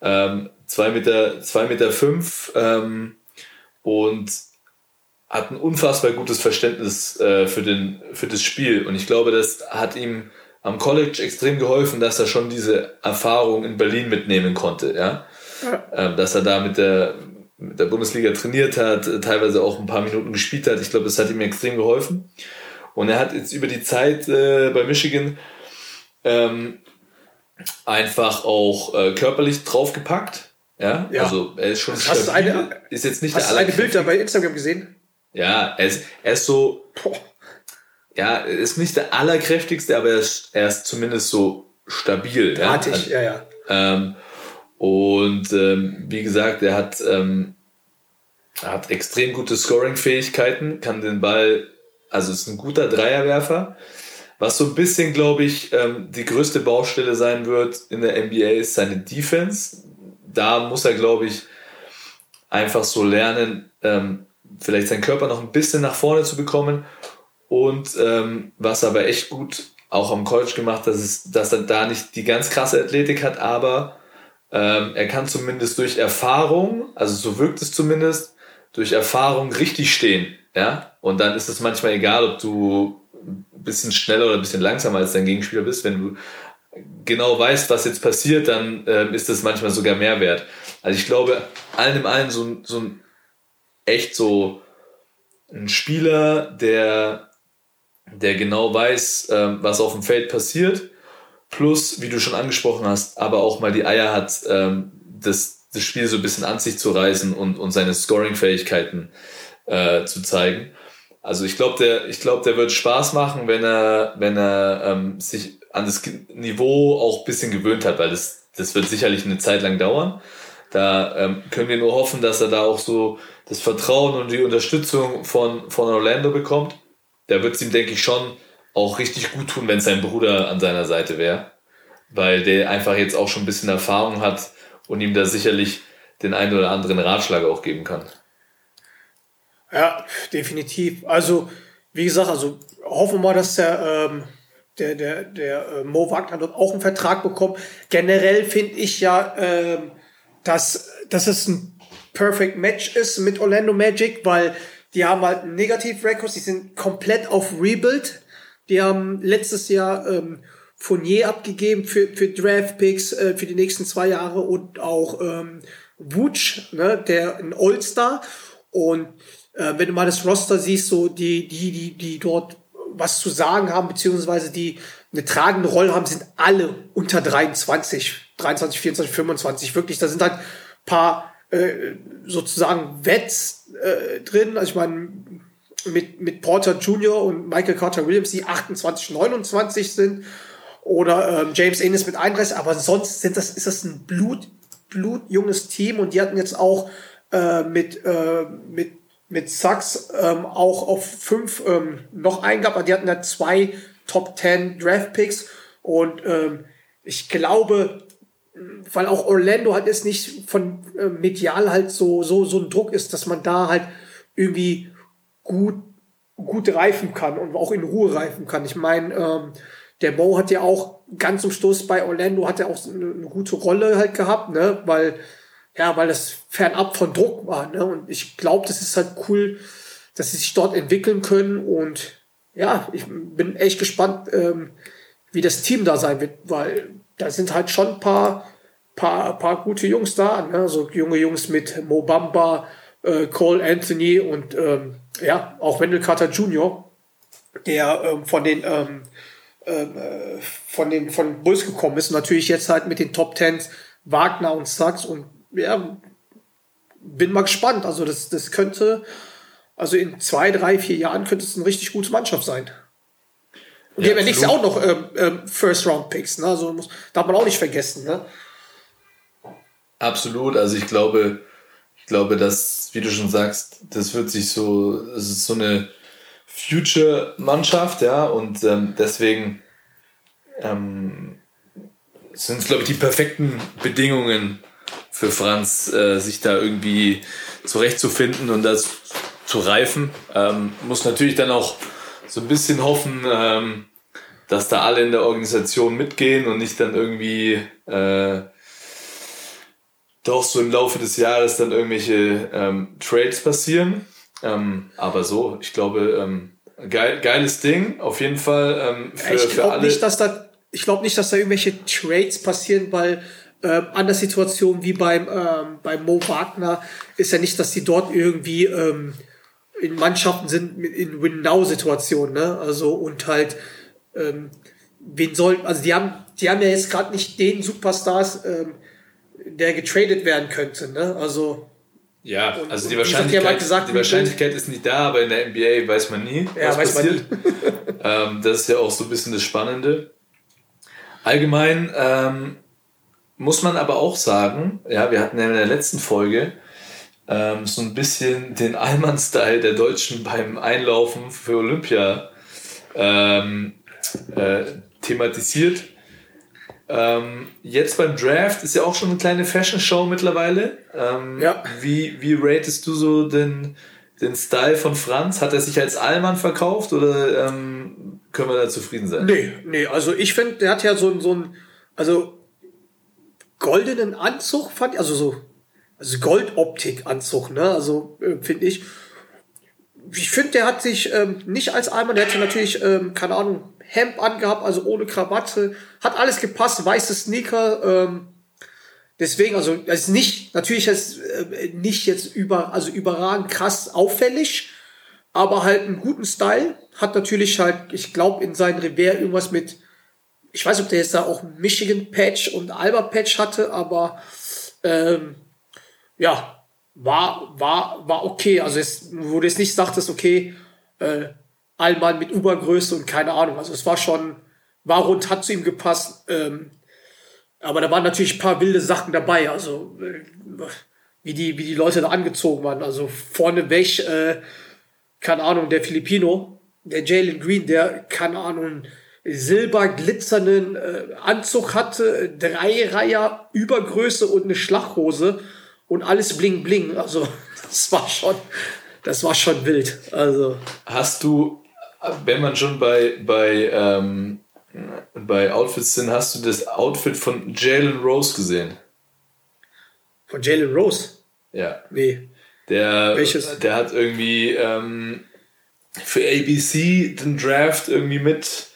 ähm, zwei Meter, zwei Meter fünf ähm, und hat ein unfassbar gutes Verständnis äh, für, den, für das Spiel. Und ich glaube, das hat ihm am College extrem geholfen, dass er schon diese Erfahrung in Berlin mitnehmen konnte. Ja? Ähm, dass er da mit der, mit der Bundesliga trainiert hat, teilweise auch ein paar Minuten gespielt hat. Ich glaube, das hat ihm extrem geholfen. Und er hat jetzt über die Zeit äh, bei Michigan ähm, einfach auch äh, körperlich draufgepackt. Ja? Ja. also er ist schon Hast du stabil, eine- ist jetzt nicht Hast du der eine Bild da bei Instagram gesehen? Ja, er ist, er ist so, Boah. Ja, er ist nicht der allerkräftigste, aber er ist, er ist zumindest so stabil. Ja? Artig, ja, ja. Ähm, und ähm, wie gesagt, er hat, ähm, er hat extrem gute Scoring-Fähigkeiten, kann den Ball, also ist ein guter Dreierwerfer. Was so ein bisschen, glaube ich, ähm, die größte Baustelle sein wird in der NBA ist seine Defense. Da muss er, glaube ich, einfach so lernen, ähm, vielleicht seinen Körper noch ein bisschen nach vorne zu bekommen. Und ähm, was aber echt gut auch am College gemacht hat, ist, dass er da nicht die ganz krasse Athletik hat, aber ähm, er kann zumindest durch Erfahrung, also so wirkt es zumindest, durch Erfahrung richtig stehen. Ja? Und dann ist es manchmal egal, ob du ein bisschen schneller oder ein bisschen langsamer als dein Gegenspieler bist. Wenn du genau weißt, was jetzt passiert, dann ähm, ist das manchmal sogar mehr wert. Also ich glaube, allen im allen so, so ein echt so ein Spieler, der, der genau weiß, ähm, was auf dem Feld passiert, plus, wie du schon angesprochen hast, aber auch mal die Eier hat, ähm, das, das Spiel so ein bisschen an sich zu reißen und, und seine Scoring-Fähigkeiten äh, zu zeigen. Also ich glaube, der, ich glaube, der wird Spaß machen, wenn er, wenn er ähm, sich an das Niveau auch ein bisschen gewöhnt hat, weil das, das wird sicherlich eine Zeit lang dauern. Da ähm, können wir nur hoffen, dass er da auch so das Vertrauen und die Unterstützung von, von Orlando bekommt. Da wird es ihm, denke ich, schon auch richtig gut tun, wenn sein Bruder an seiner Seite wäre. Weil der einfach jetzt auch schon ein bisschen Erfahrung hat und ihm da sicherlich den einen oder anderen Ratschlag auch geben kann. Ja, definitiv. Also, wie gesagt, also hoffen wir mal, dass der, ähm, der, der, der äh, Mo Wagner dort auch einen Vertrag bekommt. Generell finde ich ja, ähm, dass, dass es ein Perfect Match ist mit Orlando Magic, weil die haben halt einen Negativ-Record, die sind komplett auf Rebuild. Die haben letztes Jahr ähm, Fournier abgegeben für, für Draft-Picks äh, für die nächsten zwei Jahre und auch ähm, Wutsch, ne, der ein All-Star. Und äh, wenn du mal das Roster siehst, so die, die, die, die dort was zu sagen haben, beziehungsweise die eine tragende Rolle haben, sind alle unter 23, 23, 24, 25. Wirklich, da sind halt paar äh, sozusagen Wets äh, drin. Also ich meine, mit, mit Porter Jr. und Michael Carter Williams, die 28, 29 sind. Oder ähm, James Ennis mit 31, aber sonst sind das, ist das ein Blut, blutjunges Team und die hatten jetzt auch äh, mit, äh, mit, mit Sachs ähm, auch auf fünf ähm, noch eingehabt, die hatten da zwei Top 10 Draft Picks und ähm, ich glaube, weil auch Orlando halt jetzt nicht von äh, medial halt so, so, so ein Druck ist, dass man da halt irgendwie gut, gut reifen kann und auch in Ruhe reifen kann. Ich meine, ähm, der Mo hat ja auch ganz zum Schluss bei Orlando hat er auch eine, eine gute Rolle halt gehabt, ne, weil, ja, weil das fernab von Druck war, ne, und ich glaube, das ist halt cool, dass sie sich dort entwickeln können und ja, ich bin echt gespannt, ähm, wie das Team da sein wird, weil da sind halt schon ein paar, paar, paar gute Jungs da, ne? so junge Jungs mit Mo Bamba, äh, Cole Anthony und ähm, ja, auch Wendell Carter Jr., der ähm, von den ähm, ähm, äh, von den von Bulls gekommen ist. Natürlich jetzt halt mit den Top Tens Wagner und Sachs und ja, bin mal gespannt. Also das, das könnte, also in zwei, drei, vier Jahren könnte es eine richtig gute Mannschaft sein. Und die Ja, haben ja nächstes Jahr auch noch ähm, ähm, First-Round-Picks, ne? Also muss, darf man auch nicht vergessen, ne? Absolut, also ich glaube, ich glaube, dass, wie du schon sagst, das wird sich so, es ist so eine Future-Mannschaft, ja, und ähm, deswegen ähm, sind es, glaube ich, die perfekten Bedingungen für Franz, äh, sich da irgendwie zurechtzufinden und das zu reifen. Ähm, muss natürlich dann auch so ein bisschen hoffen, ähm, dass da alle in der Organisation mitgehen und nicht dann irgendwie äh, doch so im Laufe des Jahres dann irgendwelche ähm, Trades passieren. Ähm, aber so, ich glaube, ähm, geil, geiles Ding, auf jeden Fall ähm, für, ich glaube nicht, dass da, ich glaube nicht, dass da irgendwelche Trades passieren, weil ähm, an der Situation wie beim, ähm, beim Mo Wagner ist ja nicht, dass die dort irgendwie ähm, in Mannschaften sind in Win-Now-Situationen, ne? Also und halt, ähm, wen soll, also die haben, die haben ja jetzt gerade nicht den Superstars, ähm, der getradet werden könnte, ne? Also ja, und- also die Wahrscheinlichkeit, gesagt, die Wahrscheinlichkeit ist nicht da, aber in der NBA weiß man nie, Ja, weiß man nie. [laughs] ähm, das ist ja auch so ein bisschen das Spannende. Allgemein ähm, muss man aber auch sagen, ja, wir hatten ja in der letzten Folge ähm, so ein bisschen den Allmann-Style der Deutschen beim Einlaufen für Olympia ähm, äh, thematisiert. Ähm, jetzt beim Draft ist ja auch schon eine kleine Fashion-Show mittlerweile. Ähm, Ja. Wie, wie ratest du so den, den Style von Franz? Hat er sich als Allmann verkauft oder ähm, können wir da zufrieden sein? Nee, nee, also ich finde, der hat ja so, so ein, also goldenen Anzug, fand also so also Goldoptik-Anzug, ne? Also äh, finde ich. Ich finde, der hat sich ähm, nicht als Alman, der hätte natürlich, ähm, keine Ahnung, Hemd angehabt, also ohne Krawatte. Hat alles gepasst, weiße Sneaker. Ähm, deswegen, also es ist nicht, natürlich ist äh, nicht jetzt über, also überragend krass auffällig, aber halt einen guten Style. Hat natürlich halt, ich glaube, in seinem Revers irgendwas mit, ich weiß ob der jetzt da auch Michigan Patch und Alba Patch hatte, aber ähm, ja, war, war, war okay. Also es, du jetzt nicht sagtest, okay, äh, Allmann mit Übergröße und keine Ahnung. Also es war schon, war rund, hat zu ihm gepasst. Ähm, aber da waren natürlich ein paar wilde Sachen dabei. Also äh, wie die, wie die Leute da angezogen waren. Also vorneweg, äh, keine Ahnung, der Filipino, der Jalen Green, der, keine Ahnung, silberglitzernden äh, Anzug hatte, drei Reiher Übergröße und eine Schlachhose und alles bling bling. Also [laughs] das war schon, das war schon wild. Also Hast du, wenn man schon bei, bei, ähm, bei Outfits sind, hast du das Outfit von Jalen Rose gesehen? von Jalen Rose. Ja. Nee. Der, Welches? der hat irgendwie ähm, für ABC den Draft irgendwie mit,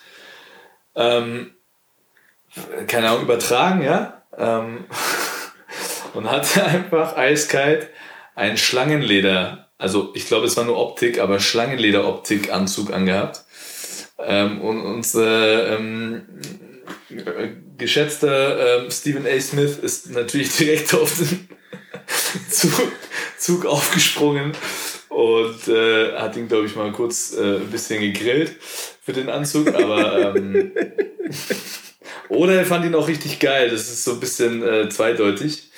ähm, keine Ahnung, übertragen, ja. Ähm, [laughs] und hatte [laughs] einfach eiskalt ein Schlangenleder, also ich glaube, es war nur Optik, aber Schlangenleder-Optik-Anzug angehabt. Ähm, und unser ähm, äh, geschätzter ähm, Stephen A. Smith ist natürlich [laughs] direkt auf den Zug, Zug aufgesprungen und äh, hat ihn, glaube ich, mal kurz äh, ein bisschen gegrillt für den Anzug, aber ähm, oder er fand ihn auch richtig geil. Das ist so ein bisschen äh, zweideutig.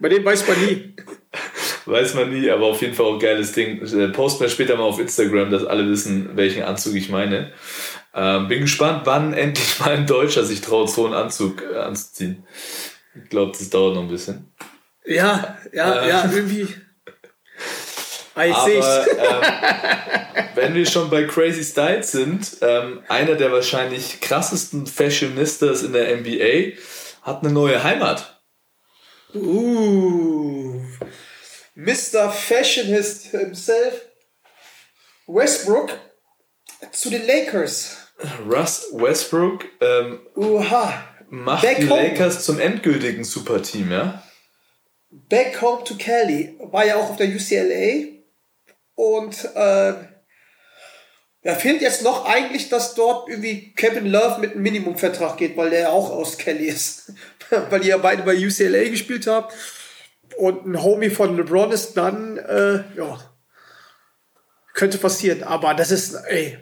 Bei dem weiß man nie. Weiß man nie, aber auf jeden Fall auch geiles Ding. Äh, Posten wir später mal auf Instagram, dass alle wissen, welchen Anzug ich meine. Ähm, bin gespannt, wann endlich mal ein Deutscher sich traut, so einen Anzug äh, anzuziehen. Ich glaube, das dauert noch ein bisschen. Ja, ja, Äh. ja, irgendwie. Ah, ich. Aber ähm, [laughs] wenn wir schon bei Crazy Styles sind, ähm, einer der wahrscheinlich krassesten Fashionistas in der NBA hat eine neue Heimat. Uh, Mr. Fashionist himself, Westbrook zu den Lakers. Russ Westbrook ähm, Uha. macht Back die home. Lakers zum endgültigen Superteam, ja? Back home to Cali. War ja auch auf der UCLA. Und äh, ja, fehlt jetzt noch eigentlich, dass dort irgendwie Kevin Love mit einem Minimumvertrag geht, weil der ja auch aus Cali ist. [laughs] weil die ja beide bei UCLA gespielt haben. Und ein Homie von LeBron ist dann, äh, ja, könnte passieren. Aber das ist, ey,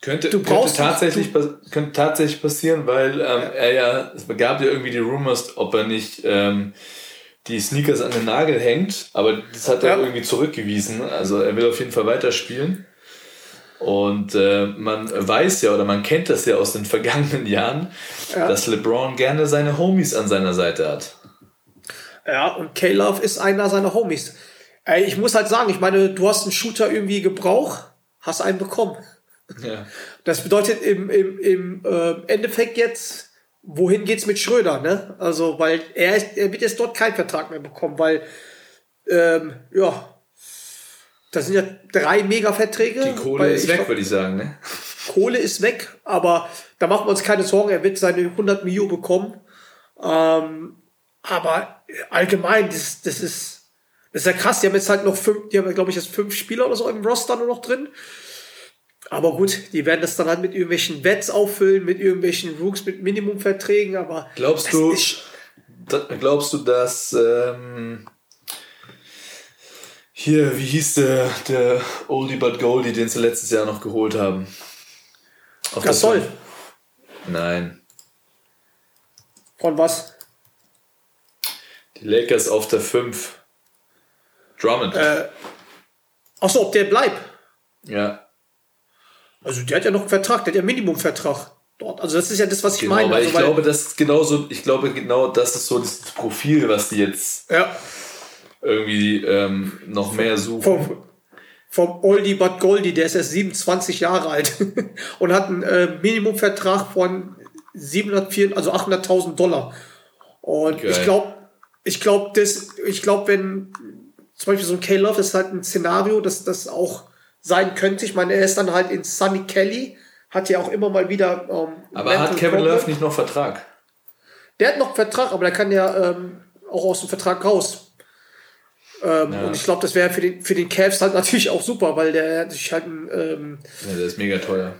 Könnte, Du könnte, brauchst- tatsächlich, pas- könnte tatsächlich passieren, weil ähm, er ja, es gab ja irgendwie die Rumors, ob er nicht ähm, die Sneakers an den Nagel hängt, aber das hat er Ja. irgendwie zurückgewiesen. Also er will auf jeden Fall weiterspielen. Und äh, man weiß ja oder man kennt das ja aus den [laughs] vergangenen Jahren, dass LeBron gerne seine Homies an seiner Seite hat. Ja, und K-Love ist einer seiner Homies. Ey, ich muss halt sagen, ich meine, du hast einen Shooter irgendwie gebraucht, hast einen bekommen. Ja. [laughs] Das bedeutet im, im, im äh, Endeffekt jetzt, wohin geht's mit Schröder, ne? Also, weil er, ist, er wird jetzt dort keinen Vertrag mehr bekommen, weil, ähm, ja, das sind ja drei Mega-Verträge. Die Kohle ist weg, würde ich sagen. Ne? Kohle ist weg, aber da machen wir uns keine Sorgen, er wird seine 100 Mio bekommen. Ähm, aber allgemein, das, das ist, das ist ja krass. Die haben jetzt halt noch fünf, die haben, glaube ich, jetzt fünf Spieler oder so im Roster nur noch drin. Aber gut, die werden das dann halt mit irgendwelchen Wets auffüllen, mit irgendwelchen Rooks, mit Minimumverträgen, aber. Glaubst du, glaubst du, dass ähm, hier, wie hieß der, der Oldie but Goldie, den sie letztes Jahr noch geholt haben? Auf Gasol. Nein. Von was? Die Lakers auf der 5. Drummond. Äh, Ach so, ob der bleibt. ja. Also der hat ja noch einen Vertrag, der hat ja einen Minimumvertrag dort. Also das ist ja das, was ich Genau, meine. weil Also, ich glaube, das ist genauso, ich glaube genau, das ist so das Profil, was die jetzt ja, irgendwie ähm, noch mehr suchen. vom, vom Oldie but Goldie, der ist erst 27 Jahre alt [laughs] und hat einen äh, Minimumvertrag von 704, also 800.000 Dollar. Und Geil. ich glaube, ich glaube, das, ich glaube, wenn zum Beispiel so ein K-Love ist halt ein Szenario, dass das auch sein könnte. Ich meine, er ist dann halt in Sunny Kelly, hat ja auch immer mal wieder. Ähm, Aber Mental hat Kevin Problem. Love nicht noch Vertrag? Der hat noch Vertrag, aber der kann ja ähm, auch aus dem Vertrag raus. Ähm, Und ich glaube, das wäre für den, für den Cavs halt natürlich auch super, weil der hat sich halt ein, ähm, Ja, der ist mega teuer.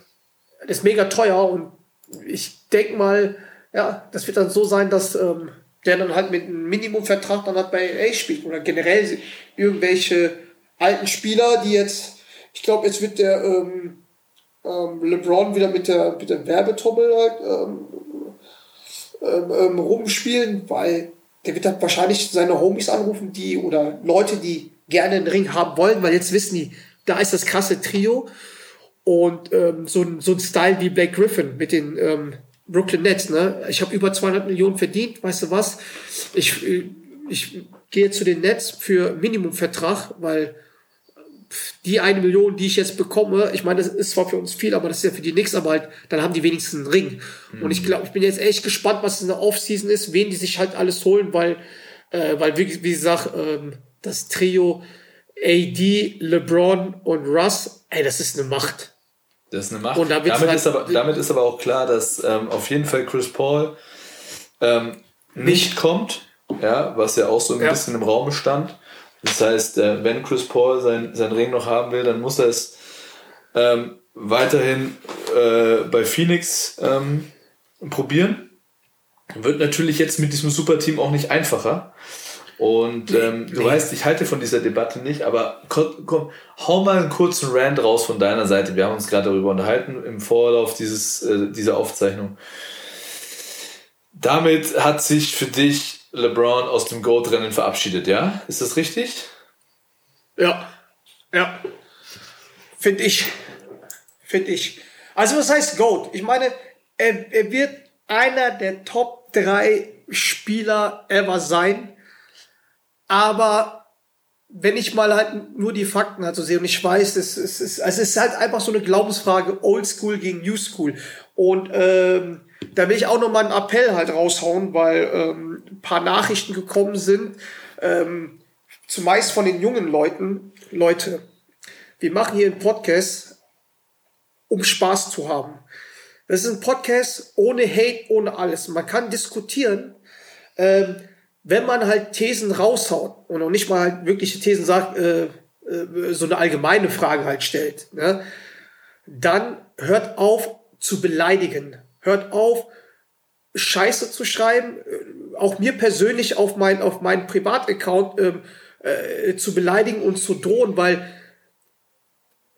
das ist mega teuer und ich denke mal, ja, das wird dann so sein, dass ähm, der dann halt mit einem Minimumvertrag dann halt bei LA spielt oder generell irgendwelche alten Spieler, die jetzt, ich glaube, jetzt wird der ähm, ähm, LeBron wieder mit der, mit der Werbetrommel halt, ähm, ähm, ähm, rumspielen, weil der wird dann wahrscheinlich seine Homies anrufen, die oder Leute, die gerne einen Ring haben wollen, weil jetzt wissen die, da ist das krasse Trio. Und ähm, so, ein, so ein Style wie Blake Griffin mit den Brooklyn Nets. Ne? Ich habe über 200 Millionen verdient, weißt du was? Ich, ich gehe zu den Nets für Minimumvertrag, weil die eine Million, die ich jetzt bekomme, ich meine, das ist zwar für uns viel, aber das ist ja für die nichts, aber halt, dann haben die wenigstens einen Ring. Und ich glaube, ich bin jetzt echt gespannt, was in der Offseason ist, wen die sich halt alles holen, weil, äh, weil wie, wie gesagt, ähm, das Trio AD, LeBron und Russ, ey, das ist eine Macht. Das ist eine Macht. Und da wird's damit, halt- ist aber, damit ist aber auch klar, dass ähm, auf jeden Fall Chris Paul ähm, nicht kommt, ja, was ja auch so ein Ja. bisschen im Raum stand. Das heißt, äh, wenn Chris Paul sein, sein Ring noch haben will, dann muss er es ähm, weiterhin äh, bei Phoenix ähm, probieren. Wird natürlich jetzt mit diesem Superteam auch nicht einfacher. Und ähm, du weißt, ich halte von dieser Debatte nicht, aber komm, komm, hau mal einen kurzen Rant raus von deiner Seite. Wir haben uns gerade darüber unterhalten im Vorlauf dieses, äh, dieser Aufzeichnung. Damit hat sich für dich LeBron aus dem Goat-Rennen verabschiedet, ja? Ist das richtig? Ja, ja. Finde ich. Finde ich. Also, was heißt Goat? Ich meine, er, er wird einer der Top 3 Spieler ever sein. Aber wenn ich mal halt nur die Fakten halt so sehe und ich weiß, es, es, ist, also es ist halt einfach so eine Glaubensfrage, Old School gegen New School. Und ähm, da will ich auch noch mal einen Appell halt raushauen, weil ähm, ein paar Nachrichten gekommen sind, ähm, zumeist von den jungen Leuten. Leute, wir machen hier einen Podcast, um Spaß zu haben. Das ist ein Podcast ohne Hate, ohne alles. Man kann diskutieren, ähm, wenn man halt Thesen raushaut und auch nicht mal halt wirkliche Thesen sagt, äh, äh, so eine allgemeine Frage halt stellt, ne? dann hört auf zu beleidigen. Hört auf, Scheiße zu schreiben, äh, auch mir persönlich auf mein, auf meinen Privataccount ähm, äh, zu beleidigen und zu drohen, weil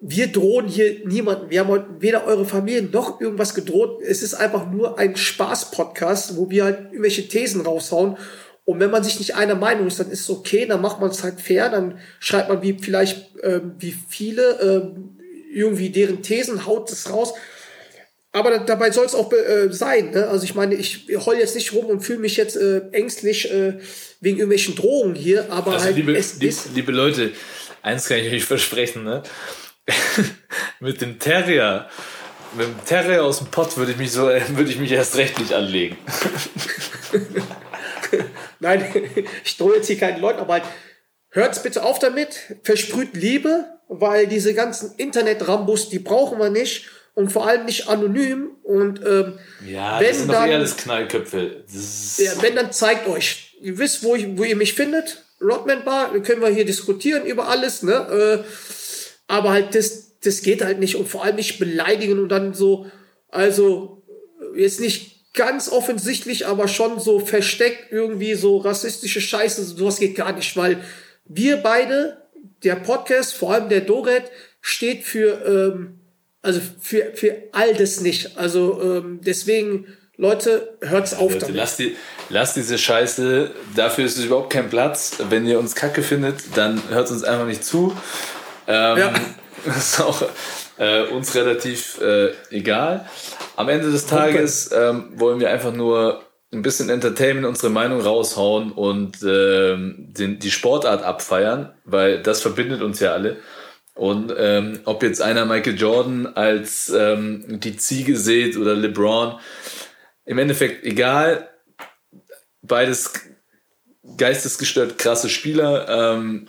wir drohen hier niemanden. Wir haben heute weder eure Familien noch irgendwas gedroht. Es ist einfach nur ein Spaß-Podcast, wo wir halt irgendwelche Thesen raushauen. Und wenn man sich nicht einer Meinung ist, dann ist es okay, dann macht man es halt fair, dann schreibt man wie vielleicht ähm, wie viele ähm, irgendwie deren Thesen, haut es raus. Aber da- dabei soll es auch äh, sein. Ne? Also ich meine, ich heul jetzt nicht rum und fühle mich jetzt äh, ängstlich äh, wegen irgendwelchen Drohungen hier, aber Also, halt liebe, es lieb, ist liebe Leute, eins kann ich euch versprechen, ne? [laughs] mit dem Terrier, mit dem Terrier aus dem Pott würde ich mich so, [laughs] würde ich mich erst recht nicht anlegen. [laughs] Nein, [laughs] ich drohe jetzt hier keinen Leuten, aber halt, hört's bitte auf damit, versprüht Liebe, weil diese ganzen Internet-Rambos, die brauchen wir nicht und vor allem nicht anonym und ähm, Ja, Wenn das sind doch dann- eher alles Knallköpfe. Ja, wenn, dann zeigt euch. Ihr wisst, wo, ich, wo ihr mich findet. Rodman Bar, können wir hier diskutieren über alles, ne? Äh, aber halt, das, das geht halt nicht und vor allem nicht beleidigen und dann so, also jetzt nicht ganz offensichtlich, aber schon so versteckt irgendwie so rassistische Scheiße, sowas geht gar nicht, weil wir beide, der Podcast, vor allem der Doret, steht für, ähm, also für, für all das nicht. Also ähm, deswegen, Leute, hört's auf Leute, damit. lasst, die, lasst diese Scheiße, dafür ist es überhaupt kein Platz. Wenn ihr uns kacke findet, dann hört uns einfach nicht zu. Ähm, Ja. Das [laughs] ist auch äh, uns relativ äh, egal. Am Ende des Tages ähm, wollen wir einfach nur ein bisschen Entertainment, unsere Meinung raushauen und ähm, den, die Sportart abfeiern, weil das verbindet uns ja alle. Und ähm, ob jetzt einer Michael Jordan als ähm, die Ziege sieht oder LeBron, im Endeffekt egal. Beides geistesgestört krasse Spieler. Ähm,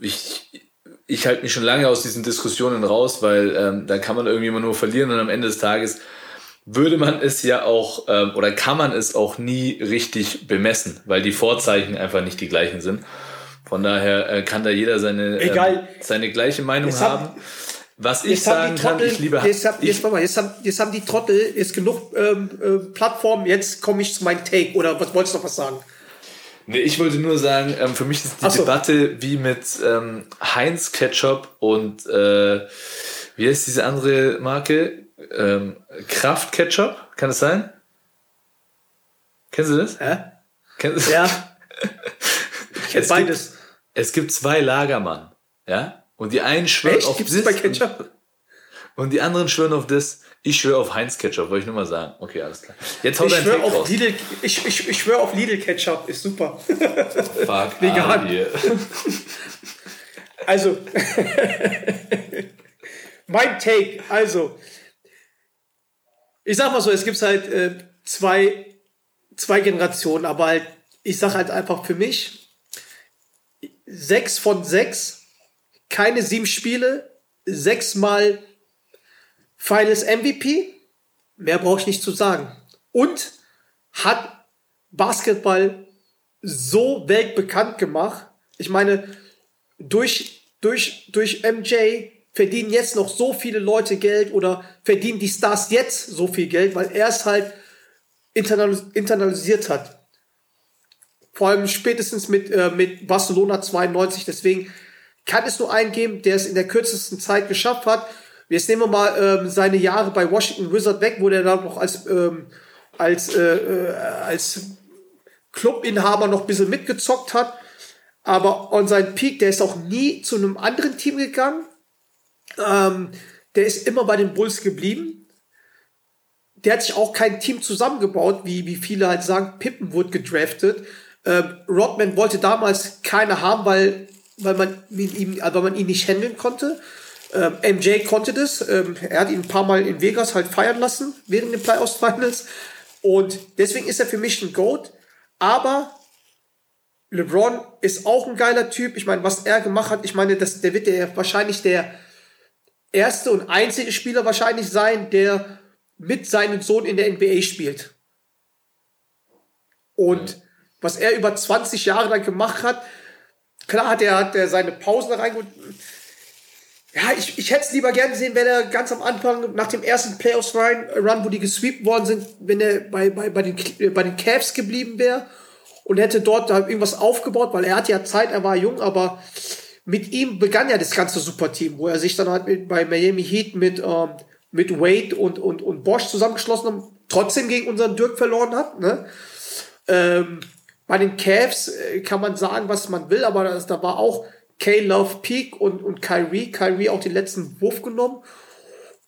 ich ich halte mich schon lange aus diesen Diskussionen raus, weil ähm, da kann man irgendwie immer nur verlieren und am Ende des Tages würde man es ja auch ähm, oder kann man es auch nie richtig bemessen, weil die Vorzeichen einfach nicht die gleichen sind. Von daher äh, kann da jeder seine, ähm, seine gleiche Meinung Jetzt haben. Was ich sagen die kann, Trottel, ich liebe jetzt, hab, ich, jetzt, warte mal, jetzt, haben, jetzt haben die Trottel jetzt genug ähm, äh, Plattformen, jetzt komme ich zu meinem Take. Oder was wolltest du noch was sagen? Nee, ich wollte nur sagen, ähm, für mich ist die so. Debatte wie mit ähm, Heinz Ketchup und äh, wie heißt diese andere Marke? Ähm, Kraft Ketchup, kann es sein? Kennst du das? Hä? Kennst, [laughs] Ja. Ich kenne Es beides. Es gibt zwei Lagermann, ja? Und die einen schwören Echt? auf Gibt das bei Ketchup? und die anderen schwören auf das. Ich schwöre auf Heinz Ketchup, wollte ich nur mal sagen. Okay, alles klar. Jetzt hau Ich schwöre auf raus. Lidl, ich, ich, ich schwör auf Lidl Ketchup, ist super. Fuck, [laughs] Vegan. Also, [laughs] mein Take, also, ich sag mal so, es gibt halt äh, zwei, zwei Generationen, aber halt, ich sag halt einfach für mich, sechs von sechs, keine sieben Spiele, sechsmal Finals MVP, mehr brauche ich nicht zu sagen. Und hat Basketball so weltbekannt gemacht. Ich meine, durch, durch, durch MJ verdienen jetzt noch so viele Leute Geld oder verdienen die Stars jetzt so viel Geld, weil er es halt internalis internalisiert hat. Vor allem spätestens mit, äh, mit Barcelona 92. Deswegen kann es nur einen geben, der es in der kürzesten Zeit geschafft hat. Jetzt nehmen wir mal ähm, seine Jahre bei Washington Wizard weg, wo der dann noch als, ähm, als, äh, äh, als Clubinhaber noch ein bisschen mitgezockt hat. Aber on seinen Peak, der ist auch nie zu einem anderen Team gegangen. Ähm, der ist immer bei den Bulls geblieben. Der hat sich auch kein Team zusammengebaut, wie, wie viele halt sagen, Pippen wurde gedraftet. Ähm, Rodman wollte damals keine haben, weil, weil, man äh, weil man ihn nicht handeln konnte. Ähm, MJ konnte das. Ähm, er hat ihn ein paar Mal in Vegas halt feiern lassen während den Playoffs Finals. Und deswegen ist er für mich ein Goat. Aber LeBron ist auch ein geiler Typ. Ich meine, was er gemacht hat, ich meine, das, der wird der wahrscheinlich der erste und einzige Spieler wahrscheinlich sein, der mit seinem Sohn in der NBA spielt. Und was er über 20 Jahre lang gemacht hat, klar hat er, hat er seine Pausen reingeholt. Ja, ich, ich hätte es lieber gern gesehen, wenn er ganz am Anfang nach dem ersten Playoffs-Run, wo die gesweept worden sind, wenn er bei, bei, bei, den, bei den Cavs geblieben wäre und hätte dort da irgendwas aufgebaut, weil er hat ja Zeit, er war jung, aber mit ihm begann ja das ganze Superteam, wo er sich dann halt mit, bei Miami Heat mit, ähm, mit Wade und, und, und Bosch zusammengeschlossen hat, trotzdem gegen unseren Dirk verloren hat. Ne? Ähm, bei den Cavs äh, kann man sagen, was man will, aber das, da war auch K-Love Peak und, und Kyrie. Kyrie auch den letzten Wurf genommen.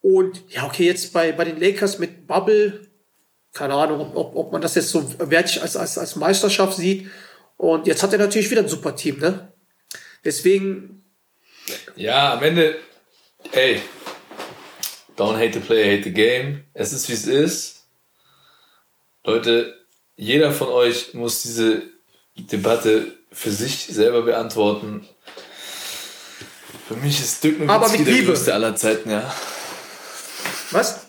Und ja, okay, jetzt bei, bei den Lakers mit Bubble, keine Ahnung, ob, ob, man das jetzt so wertig als, als, als Meisterschaft sieht. Und jetzt hat er natürlich wieder ein super Team, ne? Deswegen, Ja, am Ende, ey, don't hate the player, hate the game. Es ist wie es ist. Leute, jeder von euch muss diese Debatte für sich selber beantworten. Für mich ist Dirk Nowitzki der größte aller Zeiten, ja. was?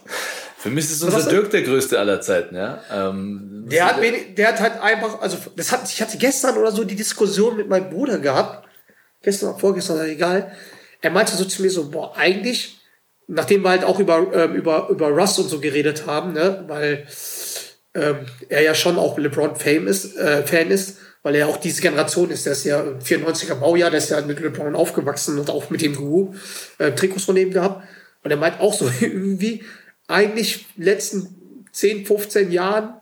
Für mich ist unser? Dirk der größte aller Zeiten, ja. Ähm, Der hat, wenig, der hat halt einfach, also das hat, ich hatte gestern oder so die Diskussion mit meinem Bruder gehabt, gestern oder vorgestern, egal. Er meinte so zu mir so, boah, eigentlich, nachdem wir halt auch über, ähm, über, über Russ und so geredet haben, ne, weil ähm, er ja schon auch LeBron-Fan ist, äh, Fan ist, weil er auch diese Generation ist, der ist ja im 94er Baujahr, der ist ja mit LeBron aufgewachsen und auch mit dem Guru äh, Trikots von ihm gehabt. Und er meint auch so [laughs] irgendwie, eigentlich letzten 10, 15 Jahren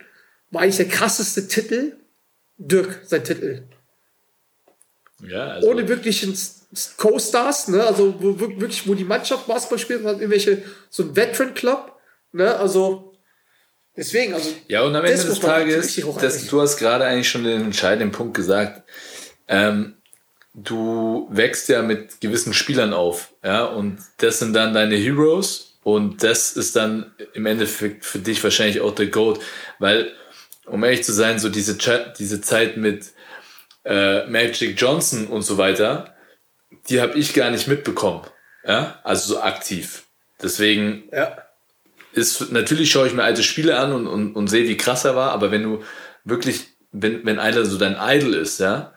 war eigentlich der krasseste Titel Dirk, sein Titel. ja, also, Ohne wirklichen Co-Stars, ne? Also wo, wir- wirklich, wo die Mannschaft Basketball spielt, hat irgendwelche, so ein Veteran-Club, ne? Also deswegen, also Ja, und am Ende des Tages, das, du hast gerade eigentlich schon den entscheidenden Punkt gesagt. Ähm, du wächst ja mit gewissen Spielern auf, ja, und das sind dann deine Heroes und das ist dann im Endeffekt für dich wahrscheinlich auch der Goat, weil, um ehrlich zu sein, so diese, diese Zeit mit äh, Magic Johnson und so weiter, die habe ich gar nicht mitbekommen. Ja, also so aktiv. Deswegen Ja. Ist, natürlich schaue ich mir alte Spiele an und, und, und sehe, wie krass er war, aber wenn du wirklich, wenn, wenn einer so dein Idol ist, ja,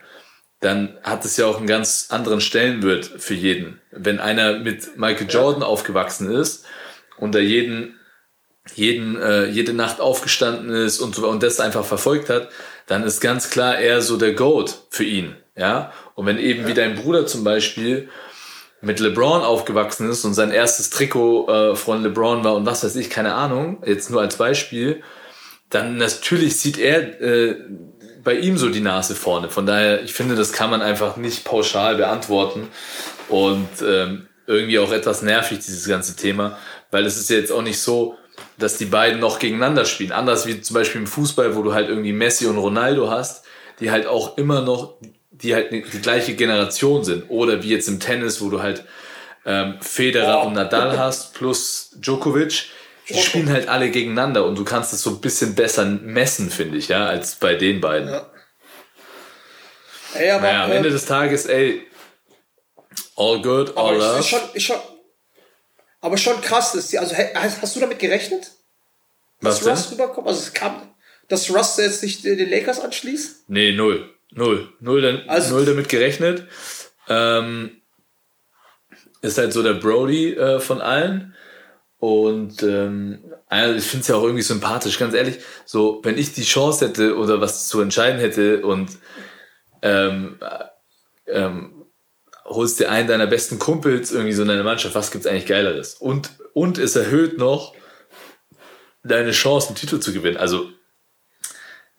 dann hat es ja auch einen ganz anderen Stellenwert für jeden. Wenn einer mit Michael Jordan aufgewachsen ist und da jeden, jeden, äh, jede Nacht aufgestanden ist und so und das einfach verfolgt hat, dann ist ganz klar er so der Goat für ihn, ja. Und wenn eben wie dein Bruder zum Beispiel mit LeBron aufgewachsen ist und sein erstes Trikot äh, von LeBron war und was weiß ich, keine Ahnung, jetzt nur als Beispiel, dann natürlich sieht er äh, bei ihm so die Nase vorne. Von daher, ich finde, das kann man einfach nicht pauschal beantworten und ähm, irgendwie auch etwas nervig, dieses ganze Thema, weil es ist ja jetzt auch nicht so, dass die beiden noch gegeneinander spielen. Anders wie zum Beispiel im Fußball, wo du halt irgendwie Messi und Ronaldo hast, die halt auch immer noch, die halt die gleiche Generation sind. Oder wie jetzt im Tennis, wo du halt ähm, Federer Oh. und Nadal [laughs] hast, plus Djokovic. Die Djoko. spielen halt alle gegeneinander und du kannst es so ein bisschen besser messen, finde ich, ja, als bei den beiden. Ja. Ey, aber, Naja, am äh, Ende des Tages, ey, all good, aber all es love. schon, schon, aber schon krass ist die, also hast, hast du damit gerechnet, Was dass Russ denn? rüberkommt? Also es kam, dass Russ jetzt sich den Lakers anschließt? Nee, null. Null. Null, Also- null damit gerechnet. Ähm, ist halt so der Brody äh, von allen. Und ähm, also ich finde es ja auch irgendwie sympathisch, ganz ehrlich. So, wenn ich die Chance hätte oder was zu entscheiden hätte und ähm, äh, ähm, holst dir einen deiner besten Kumpels irgendwie so in deine Mannschaft, was gibt's eigentlich Geileres? Und, und es erhöht noch deine Chance, einen Titel zu gewinnen. Also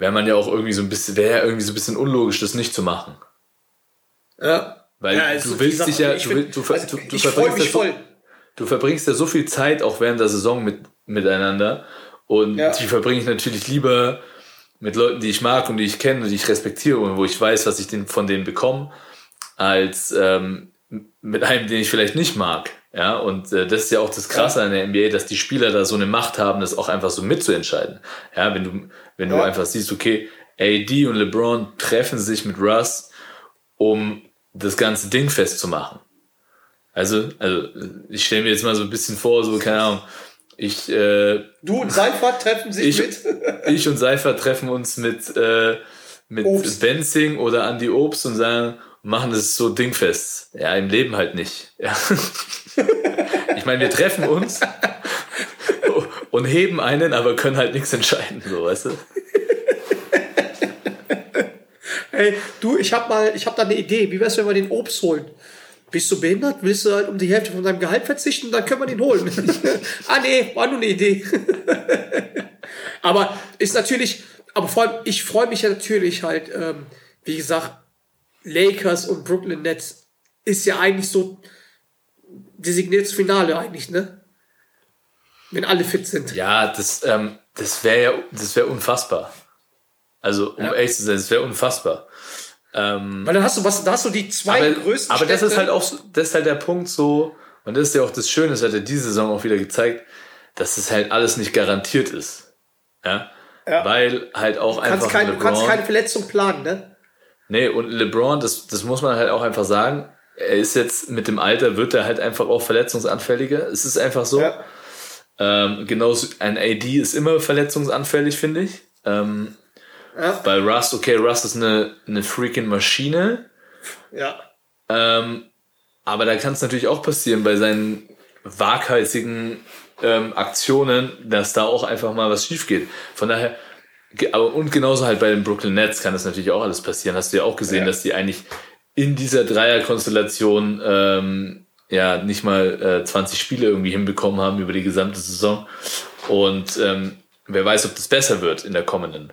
wäre man ja auch irgendwie so ein bisschen, wäre ja irgendwie so ein bisschen unlogisch, das nicht zu machen. Ja. Weil Ja, also du willst Sache, dich ja, ich du, will- du, also du, du verbringst ja so, du verbringst ja so viel Zeit auch während der Saison mit, miteinander. Und Ja. die verbringe ich natürlich lieber mit Leuten, die ich mag und die ich kenne und die ich respektiere und wo ich weiß, was ich den, von denen bekomme, als ähm, mit einem, den ich vielleicht nicht mag. Ja, und äh, das ist ja auch das Krasse an der NBA, dass die Spieler da so eine Macht haben, das auch einfach so mitzuentscheiden. Ja, wenn du, wenn du Ja. einfach siehst, okay, AD und LeBron treffen sich mit Russ, um das ganze Ding festzumachen. Also, also ich stelle mir jetzt mal so ein bisschen vor, so, keine Ahnung, ich, äh, Du und Seifert treffen sich Ich- mit. [laughs] ich und Seifer treffen uns mit, äh, mit Obst. Benzing oder Andy Obst und sagen, machen das so dingfest. Ja, im Leben halt nicht. Ja. [laughs] Ich meine, wir treffen uns und heben einen, aber können halt nichts entscheiden, so, weißt du? [laughs] Hey, du, ich hab mal, ich hab da eine Idee. Wie wär's, wenn wir den Obst holen? Bist du behindert? Willst du halt um die Hälfte von deinem Gehalt verzichten? Dann können wir den holen. [laughs] ah, nee, war nur eine Idee. [laughs] aber ist natürlich, aber vor allem, ich freue mich ja natürlich halt, ähm, wie gesagt, Lakers und Brooklyn Nets ist ja eigentlich so designiertes Finale eigentlich, ne? Wenn alle fit sind. Ja, das, ähm, das wäre ja, das wäre unfassbar. Also, um Ja. ehrlich zu sein, das wäre unfassbar. Ähm, Weil dann hast du was, da hast du die zwei aber, größten aber das ist Städte. halt auch, das ist halt der Punkt so, und das ist ja auch das Schöne, das hat ja diese Saison auch wieder gezeigt, dass es halt alles nicht garantiert ist. Ja. Ja. Weil halt auch Du einfach keine, du kannst LeBron- keine Verletzung planen, ne? Nee, und LeBron, das, das muss man halt auch einfach sagen, er ist jetzt mit dem Alter, wird er halt einfach auch verletzungsanfälliger. Es ist einfach so. Ja. Ähm, genauso, ein AD ist immer verletzungsanfällig, finde ich. Ähm, Ja. bei Russ, okay, Russ ist eine, eine freaking Maschine. Ja. Ähm, aber da kann es natürlich auch passieren bei seinen waghalsigen ähm, Aktionen, dass da auch einfach mal was schief geht. Von daher, aber, und genauso halt bei den Brooklyn Nets kann das natürlich auch alles passieren. Hast du ja auch gesehen, Ja. dass die eigentlich in dieser Dreierkonstellation ähm, ja nicht mal äh, 20 Spiele irgendwie hinbekommen haben über die gesamte Saison. Und ähm, wer weiß, ob das besser wird in der kommenden.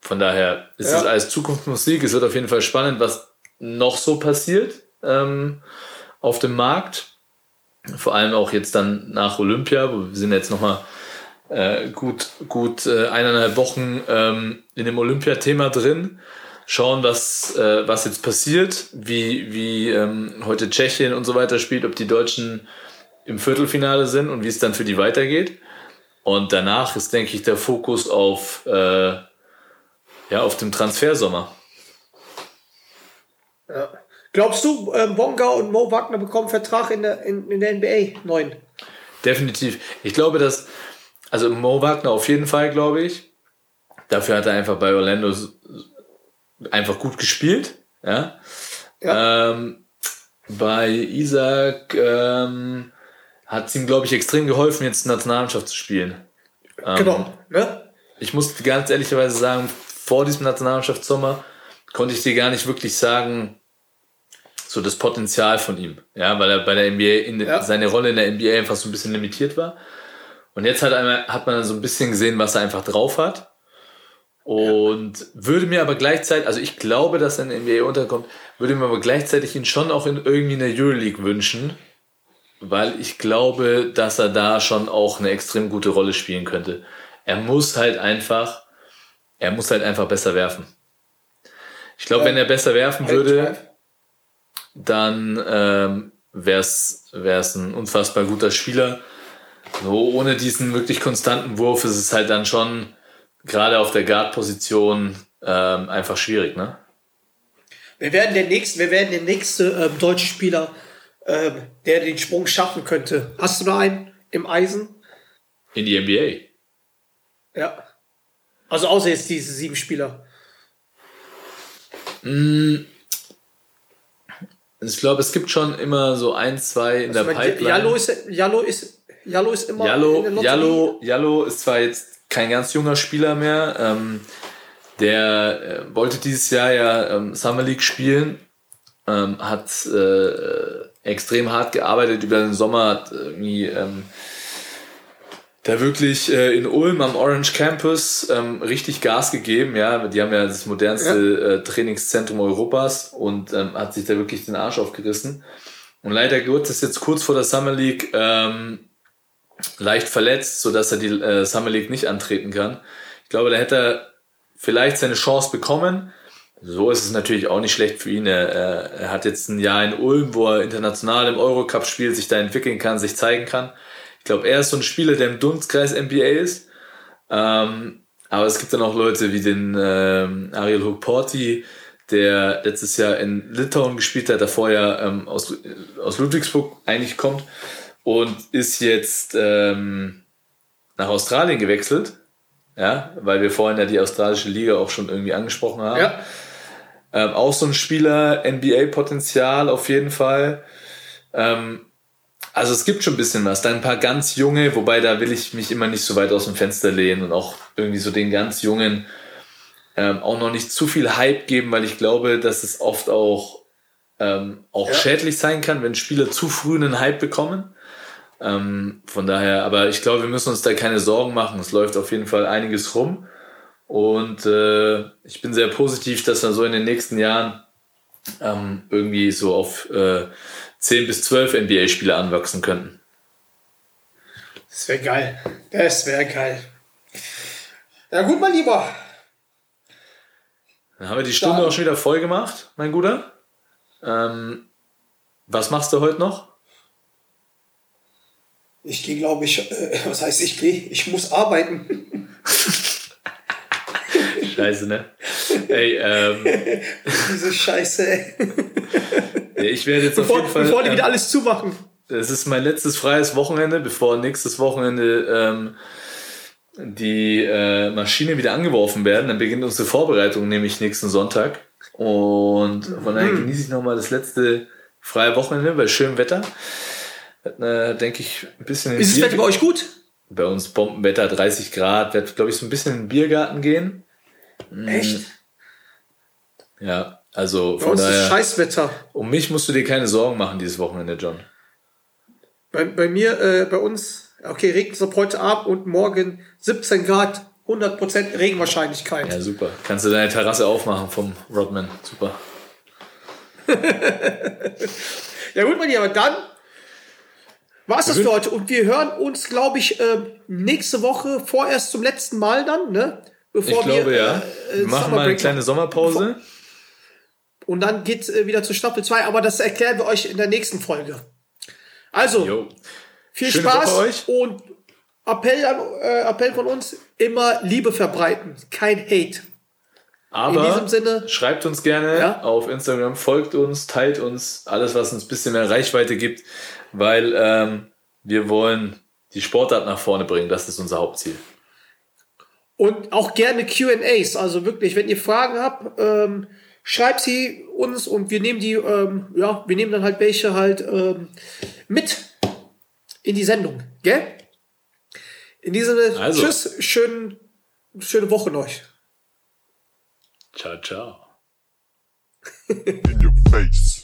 Von daher ist Ja. es alles Zukunftsmusik. Es wird auf jeden Fall spannend, was noch so passiert ähm, auf dem Markt. Vor allem auch jetzt dann nach Olympia, wo wir sind jetzt nochmal äh, gut, gut äh, eineinhalb Wochen ähm, in dem Olympiathema drin. Schauen, was, äh, was jetzt passiert, wie, wie ähm, heute Tschechien und so weiter spielt, ob die Deutschen im Viertelfinale sind und wie es dann für die weitergeht. Und danach ist, denke ich, der Fokus auf, äh, ja, auf dem Transfersommer. Glaubst du, ähm, Bonga und Mo Wagner bekommen Vertrag in der, in, in der NBA? Neun. Definitiv. Ich glaube, dass, also Mo Wagner auf jeden Fall, glaube ich. Dafür hat er einfach bei Orlando einfach gut gespielt. Ja. Ähm, bei Isaac ähm, hat es ihm, glaube ich, extrem geholfen, jetzt Nationalmannschaft zu spielen. Ähm, Genau. Ne? Ich muss ganz ehrlicherweise sagen, vor diesem Nationalmannschaftssommer konnte ich dir gar nicht wirklich sagen, so das Potenzial von ihm. Ja, weil er bei der NBA, in, Ja. seine Rolle in der NBA einfach so ein bisschen limitiert war. Und jetzt hat, einmal, hat man so ein bisschen gesehen, was er einfach drauf hat. Und würde mir aber gleichzeitig, also ich glaube, dass er in der NBA unterkommt, würde mir aber gleichzeitig ihn schon auch in irgendwie in der Euroleague wünschen, weil ich glaube, dass er da schon auch eine extrem gute Rolle spielen könnte. Er muss halt einfach, er muss halt einfach besser werfen. Ich glaube, wenn er besser werfen würde, dann ähm, wäre es ein unfassbar guter Spieler. So ohne diesen wirklich konstanten Wurf ist es halt dann schon gerade auf der Guard-Position ähm, einfach schwierig, ne? Wir werden der nächste, wir werden der nächste ähm, deutsche Spieler, ähm, der den Sprung schaffen könnte. Hast du da einen im Eisen? In die NBA. Ja. Also außer jetzt diese sieben Spieler. Ich glaube, es gibt schon immer so ein, zwei in der Ich meine, Pipeline. Jallo ist, Jallo ist, Jallo ist immer in Jallo, der Lotterie. Jallo, Jallo ist zwar jetzt kein ganz junger Spieler mehr, ähm, der äh, wollte dieses Jahr ja ähm, Summer League spielen, ähm, hat äh, extrem hart gearbeitet über den Sommer, hat irgendwie ähm, da wirklich äh, in Ulm am Orange Campus ähm, richtig Gas gegeben. Ja, die haben ja das modernste äh, Trainingszentrum Europas und ähm, hat sich da wirklich den Arsch aufgerissen. Und leider wird es jetzt kurz vor der Summer League ähm, leicht verletzt, so dass er die äh, Summer League nicht antreten kann. Ich glaube, da hätte er vielleicht seine Chance bekommen. So ist es natürlich auch nicht schlecht für ihn. Er, er, er hat jetzt ein Jahr in Ulm, wo er international im Eurocup spielt, sich da entwickeln kann, sich zeigen kann. Ich glaube, er ist so ein Spieler, der im Dunstkreis NBA ist. Ähm, aber es gibt dann auch Leute wie den ähm, Ariel Hukporti, der letztes Jahr in Litauen gespielt hat, der vorher ähm, aus, aus Ludwigsburg eigentlich kommt und ist jetzt ähm, nach Australien gewechselt. Ja, weil wir vorhin ja die australische Liga auch schon irgendwie angesprochen haben. Ja. Ähm, auch so ein Spieler, NBA-Potenzial auf jeden Fall. Ähm, also es gibt schon ein bisschen was. Dann ein paar ganz junge, wobei da will ich mich immer nicht so weit aus dem Fenster lehnen und auch irgendwie so den ganz jungen ähm, auch noch nicht zu viel Hype geben, weil ich glaube, dass es oft auch, ähm, auch Ja. schädlich sein kann, wenn Spieler zu früh einen Hype bekommen. Ähm, von daher, aber ich glaube, wir müssen uns da keine Sorgen machen. Es läuft auf jeden Fall einiges rum. Und äh, ich bin sehr positiv, dass wir so in den nächsten Jahren ähm, irgendwie so auf äh, 10 bis 12 NBA-Spieler anwachsen könnten. Das wäre geil. Das wäre geil. Ja gut, mein Lieber. Dann haben wir die Stunde Dann- auch schon wieder voll gemacht, mein Guter. Ähm, was machst du heute noch? Ich gehe, glaube ich, äh, was heißt ich gehe? Ich muss arbeiten. Scheiße, ne? Ey, ähm, [laughs] Diese Scheiße, ey. ich werde jetzt auf Bevor, jeden Fall. bevor die ähm, wieder alles zumachen. Es ist mein letztes freies Wochenende, bevor nächstes Wochenende ähm, die äh, Maschine wieder angeworfen werden. Dann beginnt unsere Vorbereitung, nämlich nächsten Sonntag. Und von daher genieße ich nochmal das letzte freie Wochenende bei schönem Wetter. Äh, denke ich, ein bisschen Ist das Wetter bei euch gut? bei uns Bombenwetter, 30 Grad. Werde, glaube ich, so ein bisschen in den Biergarten gehen. Echt? Ja, also Bei von uns ist daher, Scheißwetter. um mich musst du dir keine Sorgen machen dieses Wochenende, John. Bei, bei mir, äh, bei uns, okay, regnet es ab heute Abend und morgen 17 Grad, 100% Regenwahrscheinlichkeit. Ja, super. Kannst du deine Terrasse aufmachen vom Rodman. Super. [laughs] Ja gut, mein Lieber, dann war es das für heute. Und wir hören uns, glaube ich, ähm, nächste Woche vorerst zum letzten Mal dann, ne? Bevor Ich glaube, ja. äh, Wir machen mal eine kleine. Sommerpause. Und dann geht's äh, wieder zu Staffel 2, aber das erklären wir euch in der nächsten Folge. Also, Jo. viel schöne Spaß und Appell, an, äh, Appell von uns, immer Liebe verbreiten, kein Hate. Aber In diesem Sinne- schreibt uns gerne Ja. auf Instagram, folgt uns, teilt uns, alles, was uns ein bisschen mehr Reichweite gibt, weil ähm, wir wollen die Sportart nach vorne bringen. Das ist unser Hauptziel. Und auch gerne QAs. Also wirklich, wenn ihr Fragen habt, ähm, schreibt sie uns und wir nehmen die, ähm, ja, wir nehmen dann halt welche halt ähm, mit in die Sendung. Gell? In diesem Sinne, Also. tschüss, schön, schöne Woche noch. Ciao, ciao. In your face.